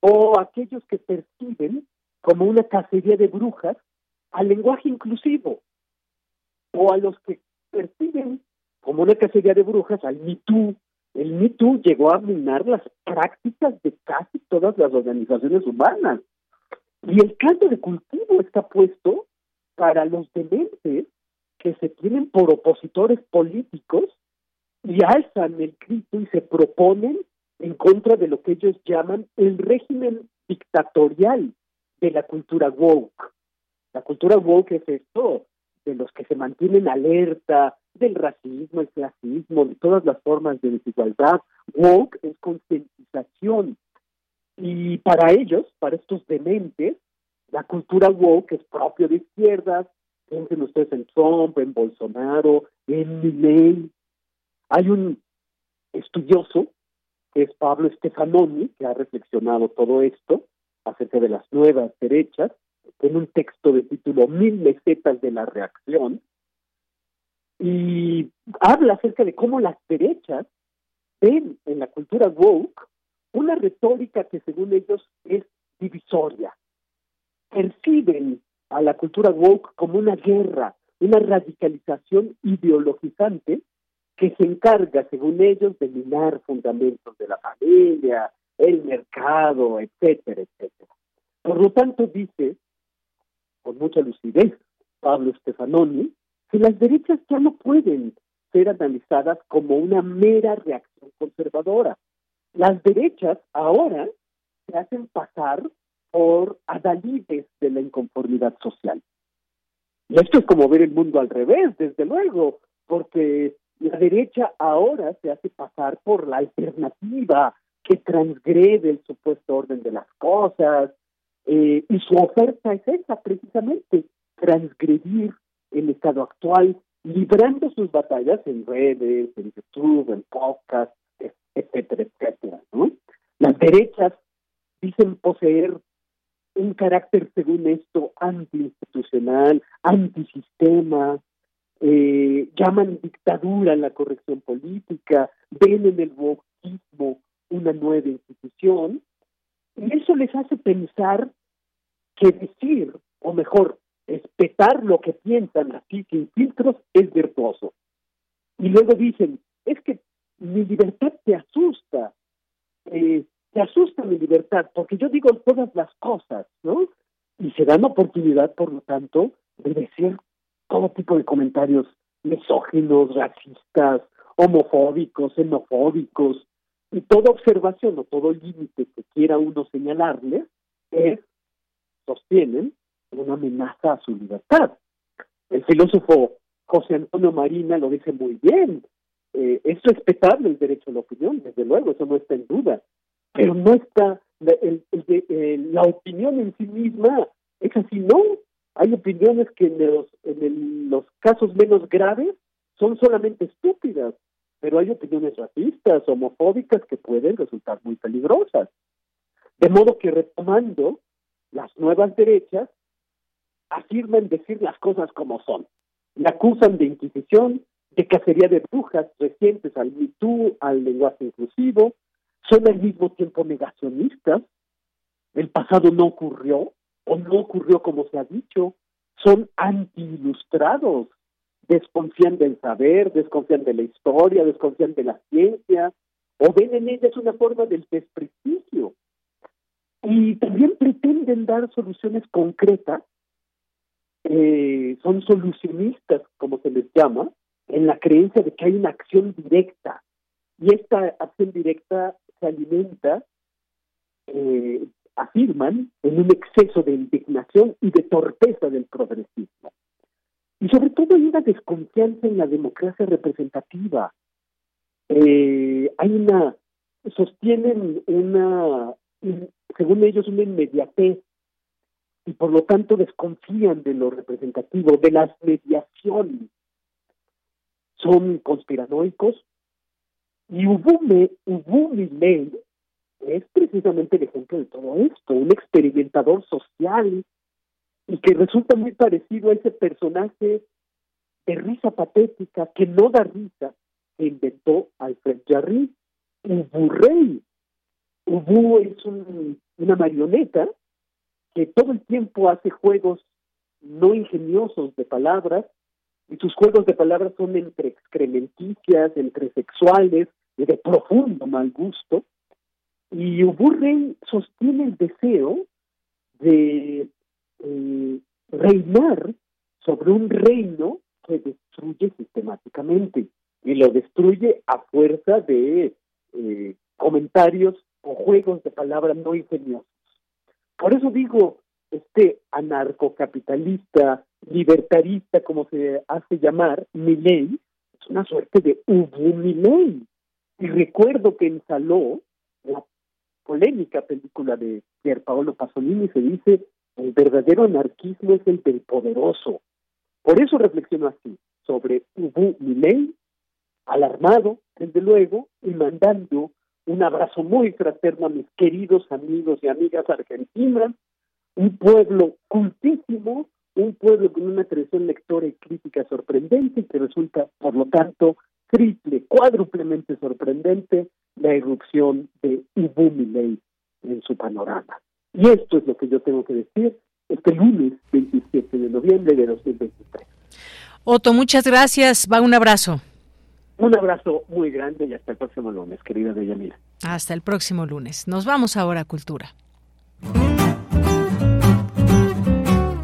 o aquellos que perciben como una cacería de brujas al lenguaje inclusivo, o a los que perciben como una cacería de brujas al Me Too. El Me Too llegó a minar las prácticas de casi todas las organizaciones humanas. Y el caldo de cultivo está puesto para los dementes que se tienen por opositores políticos y alzan el grito y se proponen en contra de lo que ellos llaman el régimen dictatorial de la cultura woke. La cultura woke es esto, de los que se mantienen alerta del racismo, el clasismo, de todas las formas de desigualdad. Woke es concientización. Y para ellos, para estos dementes, la cultura woke es propio de izquierdas. Piensen ustedes en Trump, en Bolsonaro, en Milley. Hay un estudioso, que es Pablo Stefanoni, que ha reflexionado todo esto acerca de las nuevas derechas, en un texto de título Mil mesetas de la reacción, y habla acerca de cómo las derechas ven en la cultura woke una retórica que según ellos es divisoria. Perciben a la cultura woke como una guerra, una radicalización ideologizante que se encarga, según ellos, de minar fundamentos de la familia, el mercado, etcétera, etcétera. Por lo tanto, dice, con mucha lucidez, Pablo Stefanoni, que las derechas ya no pueden ser analizadas como una mera reacción conservadora. Las derechas ahora se hacen pasar por adalides de la inconformidad social. Y esto es como ver el mundo al revés, desde luego, porque la derecha ahora se hace pasar por la alternativa que transgrede el supuesto orden de las cosas, eh, y su oferta es esa, precisamente, transgredir el estado actual, librando sus batallas en redes, en YouTube, en podcast, etcétera, etcétera. ¿no? Las derechas dicen poseer un carácter, según esto, antiinstitucional, antisistema, eh, llaman dictadura la corrección política, ven en el wokismo una nueva institución, y eso les hace pensar que decir, o mejor, espetar lo que piensan así sin filtros es virtuoso. Y luego dicen, es que mi libertad te asusta, eh, asusta mi libertad, porque yo digo todas las cosas, ¿no? Y se dan oportunidad, por lo tanto, de decir todo tipo de comentarios misóginos, racistas, homofóbicos, xenofóbicos, y toda observación o todo límite que quiera uno señalarle es, sostienen, una amenaza a su libertad. El filósofo José Antonio Marina lo dice muy bien. Eh, es respetable el derecho a la opinión, desde luego, eso no está en duda, pero no está, la opinión en sí misma es así, no. Hay opiniones que en los, en los casos menos graves son solamente estúpidas, pero hay opiniones racistas, homofóbicas que pueden resultar muy peligrosas. De modo que retomando, las nuevas derechas afirman decir las cosas como son. Le acusan de inquisición, de cacería de brujas recientes al MeToo, al lenguaje inclusivo, son al mismo tiempo negacionistas, el pasado no ocurrió o no ocurrió como se ha dicho, son anti-ilustrados, desconfían del saber, desconfían de la historia, desconfían de la ciencia, o ven en ellas una forma del desprestigio. Y también pretenden dar soluciones concretas eh, son solucionistas, como se les llama, en la creencia de que hay una acción directa. Y esta acción directa se alimenta, eh, afirman, en un exceso de indignación y de torpeza del progresismo. Y sobre todo hay una desconfianza en la democracia representativa. Eh, hay una, sostienen una, según ellos, una inmediatez y por lo tanto desconfían de lo representativo, de las mediaciones. Son conspiranoicos y Ubume, Ubumi es precisamente el ejemplo de todo esto, un experimentador social y que resulta muy parecido a ese personaje de risa patética que no da risa que inventó Alfred Jarry, Ubu Rey. Ubu es una marioneta que todo el tiempo hace juegos no ingeniosos de palabras, y sus juegos de palabras son entre excrementicias, entre sexuales, de profundo mal gusto. Y Ubu Rey sostiene el deseo de eh, reinar sobre un reino que destruye sistemáticamente y lo destruye a fuerza de eh, comentarios o juegos de palabras no ingeniosos. Por eso digo, este anarcocapitalista, libertarista, como se hace llamar, Milley, es una suerte de Ubu Milley. Y recuerdo que en Saló, la polémica película de Pier Paolo Pasolini, se dice, el verdadero anarquismo es el del poderoso. Por eso reflexiono así, sobre Ubu Milley, alarmado, desde luego, y mandando un abrazo muy fraterno a mis queridos amigos y amigas argentinas, un pueblo cultísimo, un pueblo con una tradición lectora y crítica sorprendente, que resulta, por lo tanto, triple, cuádruplemente sorprendente la irrupción de Ibu Milei en su panorama. Y esto es lo que yo tengo que decir este lunes 27 de noviembre de 2023. Otto, muchas gracias. Va un abrazo. Un abrazo muy grande y hasta el próximo lunes, querida Deyanira. Hasta el próximo lunes. Nos vamos ahora a Cultura.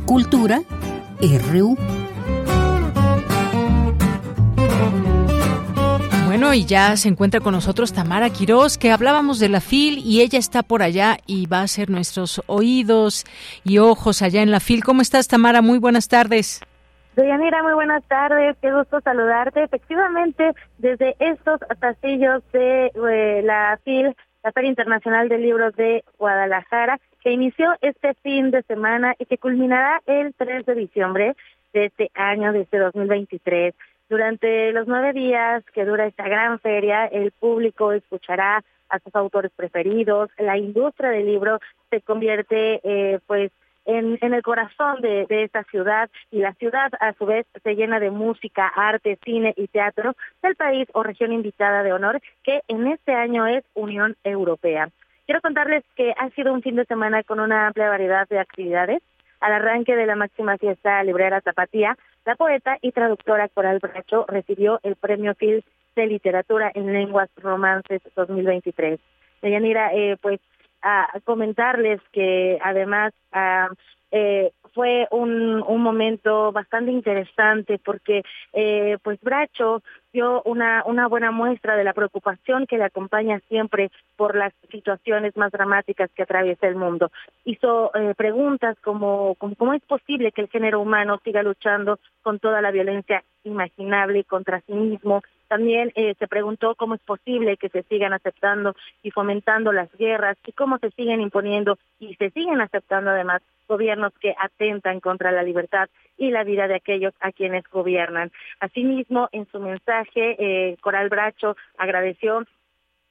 Cultura RU. Y ya se encuentra con nosotros Tamara Quirós, que hablábamos de la FIL y ella está por allá y va a ser nuestros oídos y ojos allá en la FIL. ¿Cómo estás, Tamara? Muy buenas tardes. Deyanira, muy buenas tardes, qué gusto saludarte. Efectivamente, desde estos pasillos de eh, la FIL, la Feria Internacional de Libros de Guadalajara, que inició este fin de semana y que culminará el 3 de diciembre de este año, de este 2023. Durante los nueve días que dura esta gran feria, el público escuchará a sus autores preferidos, la industria del libro se convierte eh, pues en, el corazón de, esta ciudad y la ciudad a su vez se llena de música, arte, cine y teatro del país o región invitada de honor que en este año es Unión Europea. Quiero contarles que ha sido un fin de semana con una amplia variedad de actividades. Al arranque de la máxima fiesta librera Zapatía, la poeta y traductora Coral Bracho recibió el Premio Phil de Literatura en Lenguas Romances 2023. Deyanira, eh, pues a comentarles que además ah, eh, fue un, un momento bastante interesante porque eh, pues Bracho dio una, una buena muestra de la preocupación que le acompaña siempre por las situaciones más dramáticas que atraviesa el mundo. Hizo eh, preguntas como, como cómo es posible que el género humano siga luchando con toda la violencia imaginable contra sí mismo, también eh, se preguntó cómo es posible que se sigan aceptando y fomentando las guerras y cómo se siguen imponiendo y se siguen aceptando además gobiernos que atentan contra la libertad y la vida de aquellos a quienes gobiernan. Asimismo, en su mensaje, eh, Coral Bracho agradeció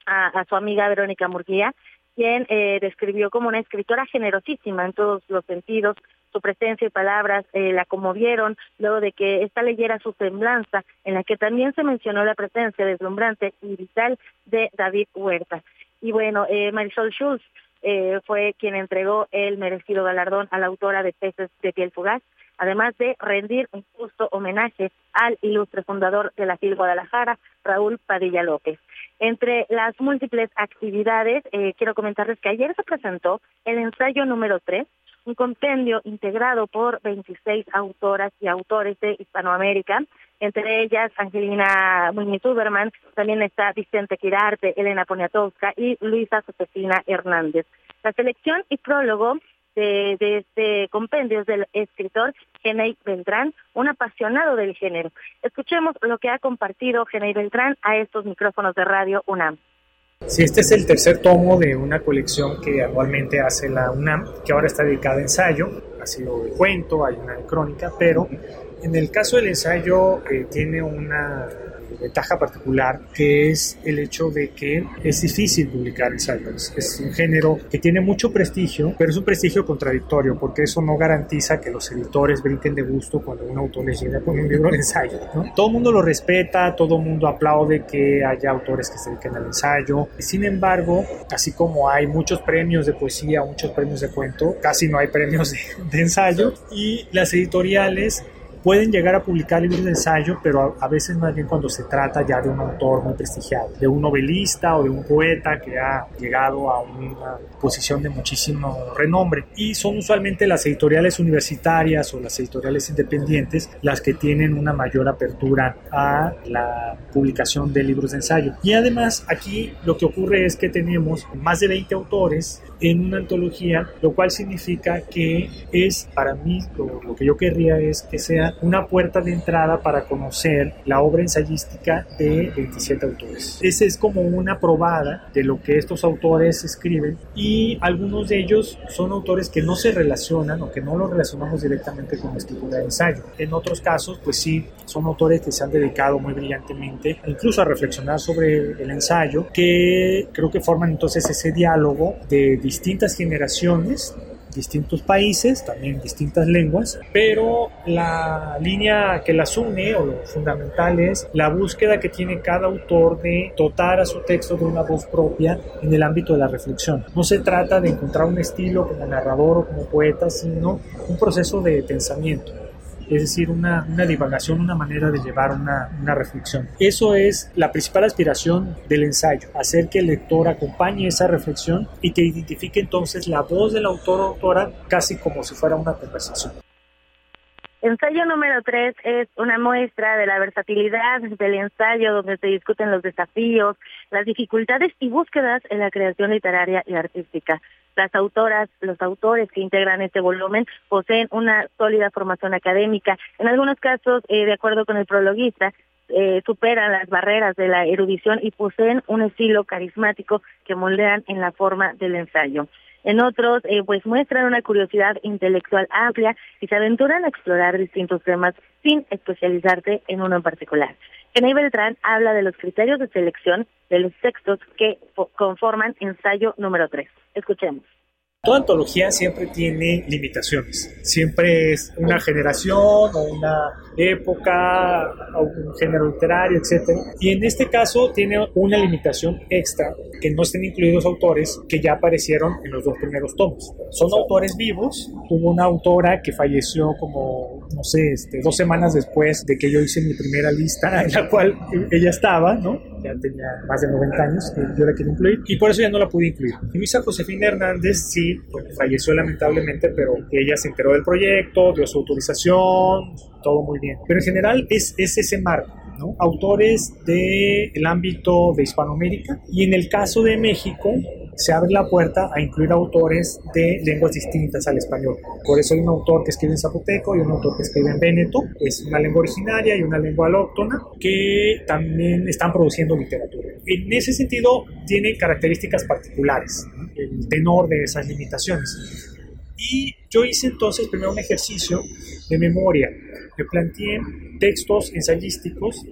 a, su amiga Verónica Murguía, quien eh, describió como una escritora generosísima en todos los sentidos, su presencia y palabras eh, la conmovieron luego de que esta leyera su semblanza, en la que también se mencionó la presencia deslumbrante y vital de David Huerta. Y bueno, eh, Marisol Schulz eh, fue quien entregó el merecido galardón a la autora de Peces de Piel Fugaz, además de rendir un justo homenaje al ilustre fundador de la FIL Guadalajara, Raúl Padilla López. Entre las múltiples actividades, quiero comentarles que ayer se presentó el ensayo número 3 un compendio integrado por 26 autoras y autores de Hispanoamérica, entre ellas Angelina Muñiz Uberman, también está Vicente Quirarte, Elena Poniatowska y Luisa Josefina Hernández. La selección y prólogo de, este compendio es del escritor Genei Beltrán, un apasionado del género. Escuchemos lo que ha compartido Genei Beltrán a estos micrófonos de radio UNAM. Sí, este es el tercer tomo de una colección que anualmente hace la UNAM, que ahora está dedicada a ensayo. Ha sido de cuento, hay una de crónica, pero en el caso del ensayo eh, tiene una ventaja particular que es el hecho de que es difícil publicar ensayos. Es un género que tiene mucho prestigio, pero es un prestigio contradictorio porque eso no garantiza que los editores brinquen de gusto cuando un autor les llega con un libro de ensayo. Todo el mundo lo respeta, todo el mundo aplaude que haya autores que se dediquen al ensayo. Sin embargo, así como hay muchos premios de poesía, muchos premios de cuento, casi no hay premios de, de ensayo y las editoriales pueden llegar a publicar libros de ensayo, pero a, veces más bien cuando se trata ya de un autor muy prestigiado, de un novelista o de un poeta que ha llegado a una posición de muchísimo renombre. Y son usualmente las editoriales universitarias o las editoriales independientes las que tienen una mayor apertura a la publicación de libros de ensayo. Y además aquí lo que ocurre es que tenemos más de 20 autores en una antología, lo cual significa que es para mí lo, lo que yo querría es que sea una puerta de entrada para conocer la obra ensayística de 27 autores. Esa es como una probada de lo que estos autores escriben y algunos de ellos son autores que no se relacionan o que no los relacionamos directamente con la escritura de ensayo. En otros casos, pues sí, son autores que se han dedicado muy brillantemente incluso a reflexionar sobre el ensayo, que creo que forman entonces ese diálogo de distintas generaciones distintos países, también distintas lenguas, pero la línea que las une o lo fundamental es la búsqueda que tiene cada autor de dotar a su texto de una voz propia en el ámbito de la reflexión. No se trata de encontrar un estilo como narrador o como poeta, sino un proceso de pensamiento es decir, una, una divagación, una manera de llevar una, una, reflexión. Eso es la principal aspiración del ensayo, hacer que el lector acompañe esa reflexión y que identifique entonces la voz del autor o autora casi como si fuera una conversación. Ensayo número tres es una muestra de la versatilidad del ensayo donde se discuten los desafíos, las dificultades y búsquedas en la creación literaria y artística. Las autoras, los autores que integran este volumen poseen una sólida formación académica. En algunos casos, eh, de acuerdo con el prologuista, eh, superan las barreras de la erudición y poseen un estilo carismático que moldean en la forma del ensayo. En otros, eh, pues muestran una curiosidad intelectual amplia y se aventuran a explorar distintos temas sin especializarse en uno en particular. Kenny Beltrán habla de los criterios de selección de los textos que conforman ensayo número 3. Escuchemos. Toda antología siempre tiene limitaciones. Siempre es una generación o una época o un género literario, etc. Y en este caso tiene una limitación extra que no estén incluidos autores que ya aparecieron en los dos primeros tomos. Son autores vivos. Hubo una autora que falleció como, no sé, este, dos semanas después de que yo hice mi primera lista en la cual ella estaba, ¿no? Ya tenía más de 90 años que yo la quería incluir y por eso ya no la pude incluir. Luisa Josefina Hernández sí falleció lamentablemente, pero ella se enteró del proyecto, dio su autorización, todo muy bien. Pero en general es, es ese marco. ¿no? autores del ámbito de Hispanoamérica y en el caso de México se abre la puerta a incluir autores de lenguas distintas al español. Por eso hay un autor que escribe en zapoteco y un autor que escribe en véneto, es una lengua originaria y una lengua alóctona que también están produciendo literatura. En ese sentido tiene características particulares, el tenor de esas limitaciones. Y yo hice entonces primero un ejercicio de memoria. Me planteé textos ensayísticos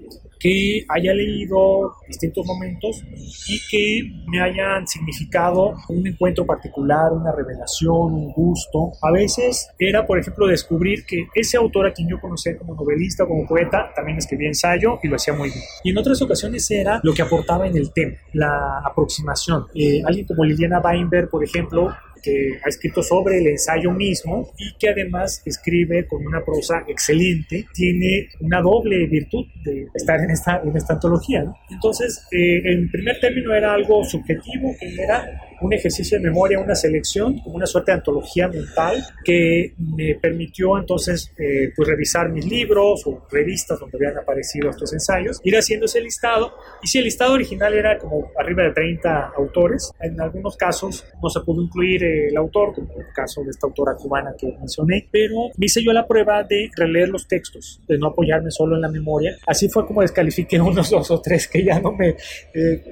que haya leído distintos momentos y que me hayan significado un encuentro particular, una revelación, un gusto. A veces era, por ejemplo, descubrir que ese autor a quien yo conocía como novelista, como poeta, también escribía ensayo y lo hacía muy bien. Y en otras ocasiones era lo que aportaba en el tema, la aproximación. Eh, alguien como Liliana Weinberg, por ejemplo, que ha escrito sobre el ensayo mismo y que además escribe con una prosa excelente, tiene una doble virtud de estar en esta, en esta antología. Entonces, eh, en primer término era algo subjetivo, que era un ejercicio de memoria, una selección, como una suerte de antología mental que me permitió entonces eh, pues revisar mis libros o revistas donde habían aparecido estos ensayos, ir haciendo ese listado y si el listado original era como arriba de 30 autores, en algunos casos no se pudo incluir el autor, como el caso de esta autora cubana que mencioné, pero me hice yo la prueba de releer los textos, de no apoyarme solo en la memoria, así fue como descalifiqué unos dos o tres que ya no me eh,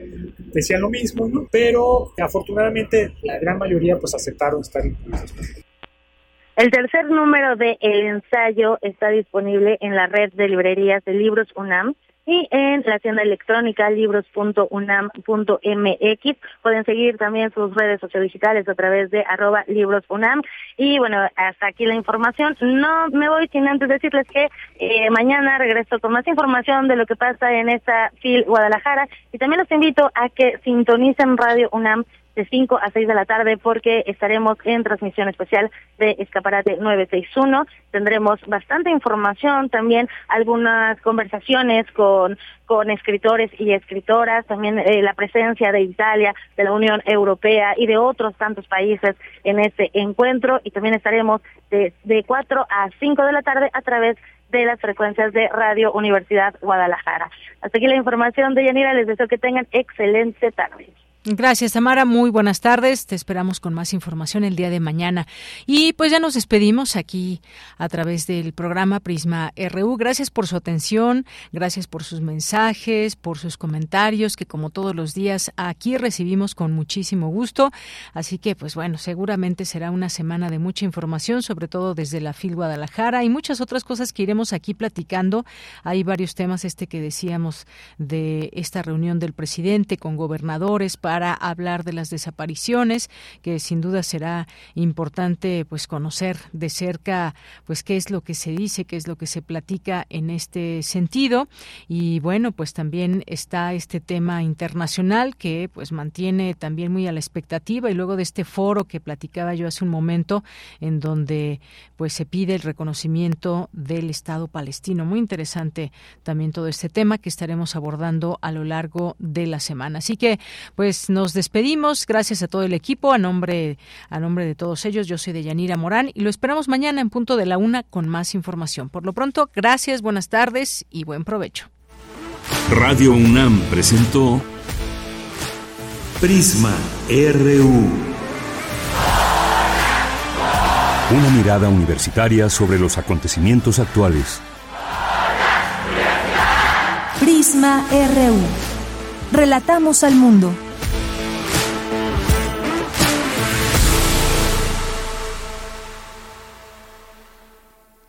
decían lo mismo, ¿no? pero afortunadamente la gran mayoría pues aceptaron estar incluidos. El tercer número de El Ensayo está disponible en la red de librerías de libros UNAM y en la tienda electrónica libros.unam.mx. Pueden seguir también sus redes sociodigitales a través de arroba librosunam. Y bueno, hasta aquí la información. No me voy sin antes decirles que eh, mañana regreso con más información de lo que pasa en esta FIL Guadalajara y también los invito a que sintonicen Radio UNAM de 5 a 6 de la tarde porque estaremos en transmisión especial de Escaparate 961. Tendremos bastante información, también algunas conversaciones con, con escritores y escritoras, también eh, la presencia de Italia, de la Unión Europea y de otros tantos países en este encuentro y también estaremos de, de 4 a 5 de la tarde a través de las frecuencias de Radio Universidad Guadalajara. Hasta aquí la información de Yanira, les deseo que tengan excelente tarde. Gracias, Tamara. Muy buenas tardes. Te esperamos con más información el día de mañana. Y pues ya nos despedimos aquí a través del programa Prisma RU. Gracias por su atención, gracias por sus mensajes, por sus comentarios, que como todos los días aquí recibimos con muchísimo gusto. Así que, pues bueno, seguramente será una semana de mucha información, sobre todo desde la FIL Guadalajara y muchas otras cosas que iremos aquí platicando. Hay varios temas, este que decíamos de esta reunión del presidente con gobernadores para hablar de las desapariciones, que sin duda será importante pues conocer de cerca pues qué es lo que se dice, qué es lo que se platica en este sentido y bueno, pues también está este tema internacional que pues mantiene también muy a la expectativa y luego de este foro que platicaba yo hace un momento en donde pues se pide el reconocimiento del Estado palestino. Muy interesante también todo este tema que estaremos abordando a lo largo de la semana. Así que pues nos despedimos. Gracias a todo el equipo. A nombre, a nombre de todos ellos, yo soy de Yanira Morán y lo esperamos mañana en punto de la una con más información. Por lo pronto, gracias, buenas tardes y buen provecho. Radio UNAM presentó Prisma RU. Una mirada universitaria sobre los acontecimientos actuales. Prisma RU. Relatamos al mundo.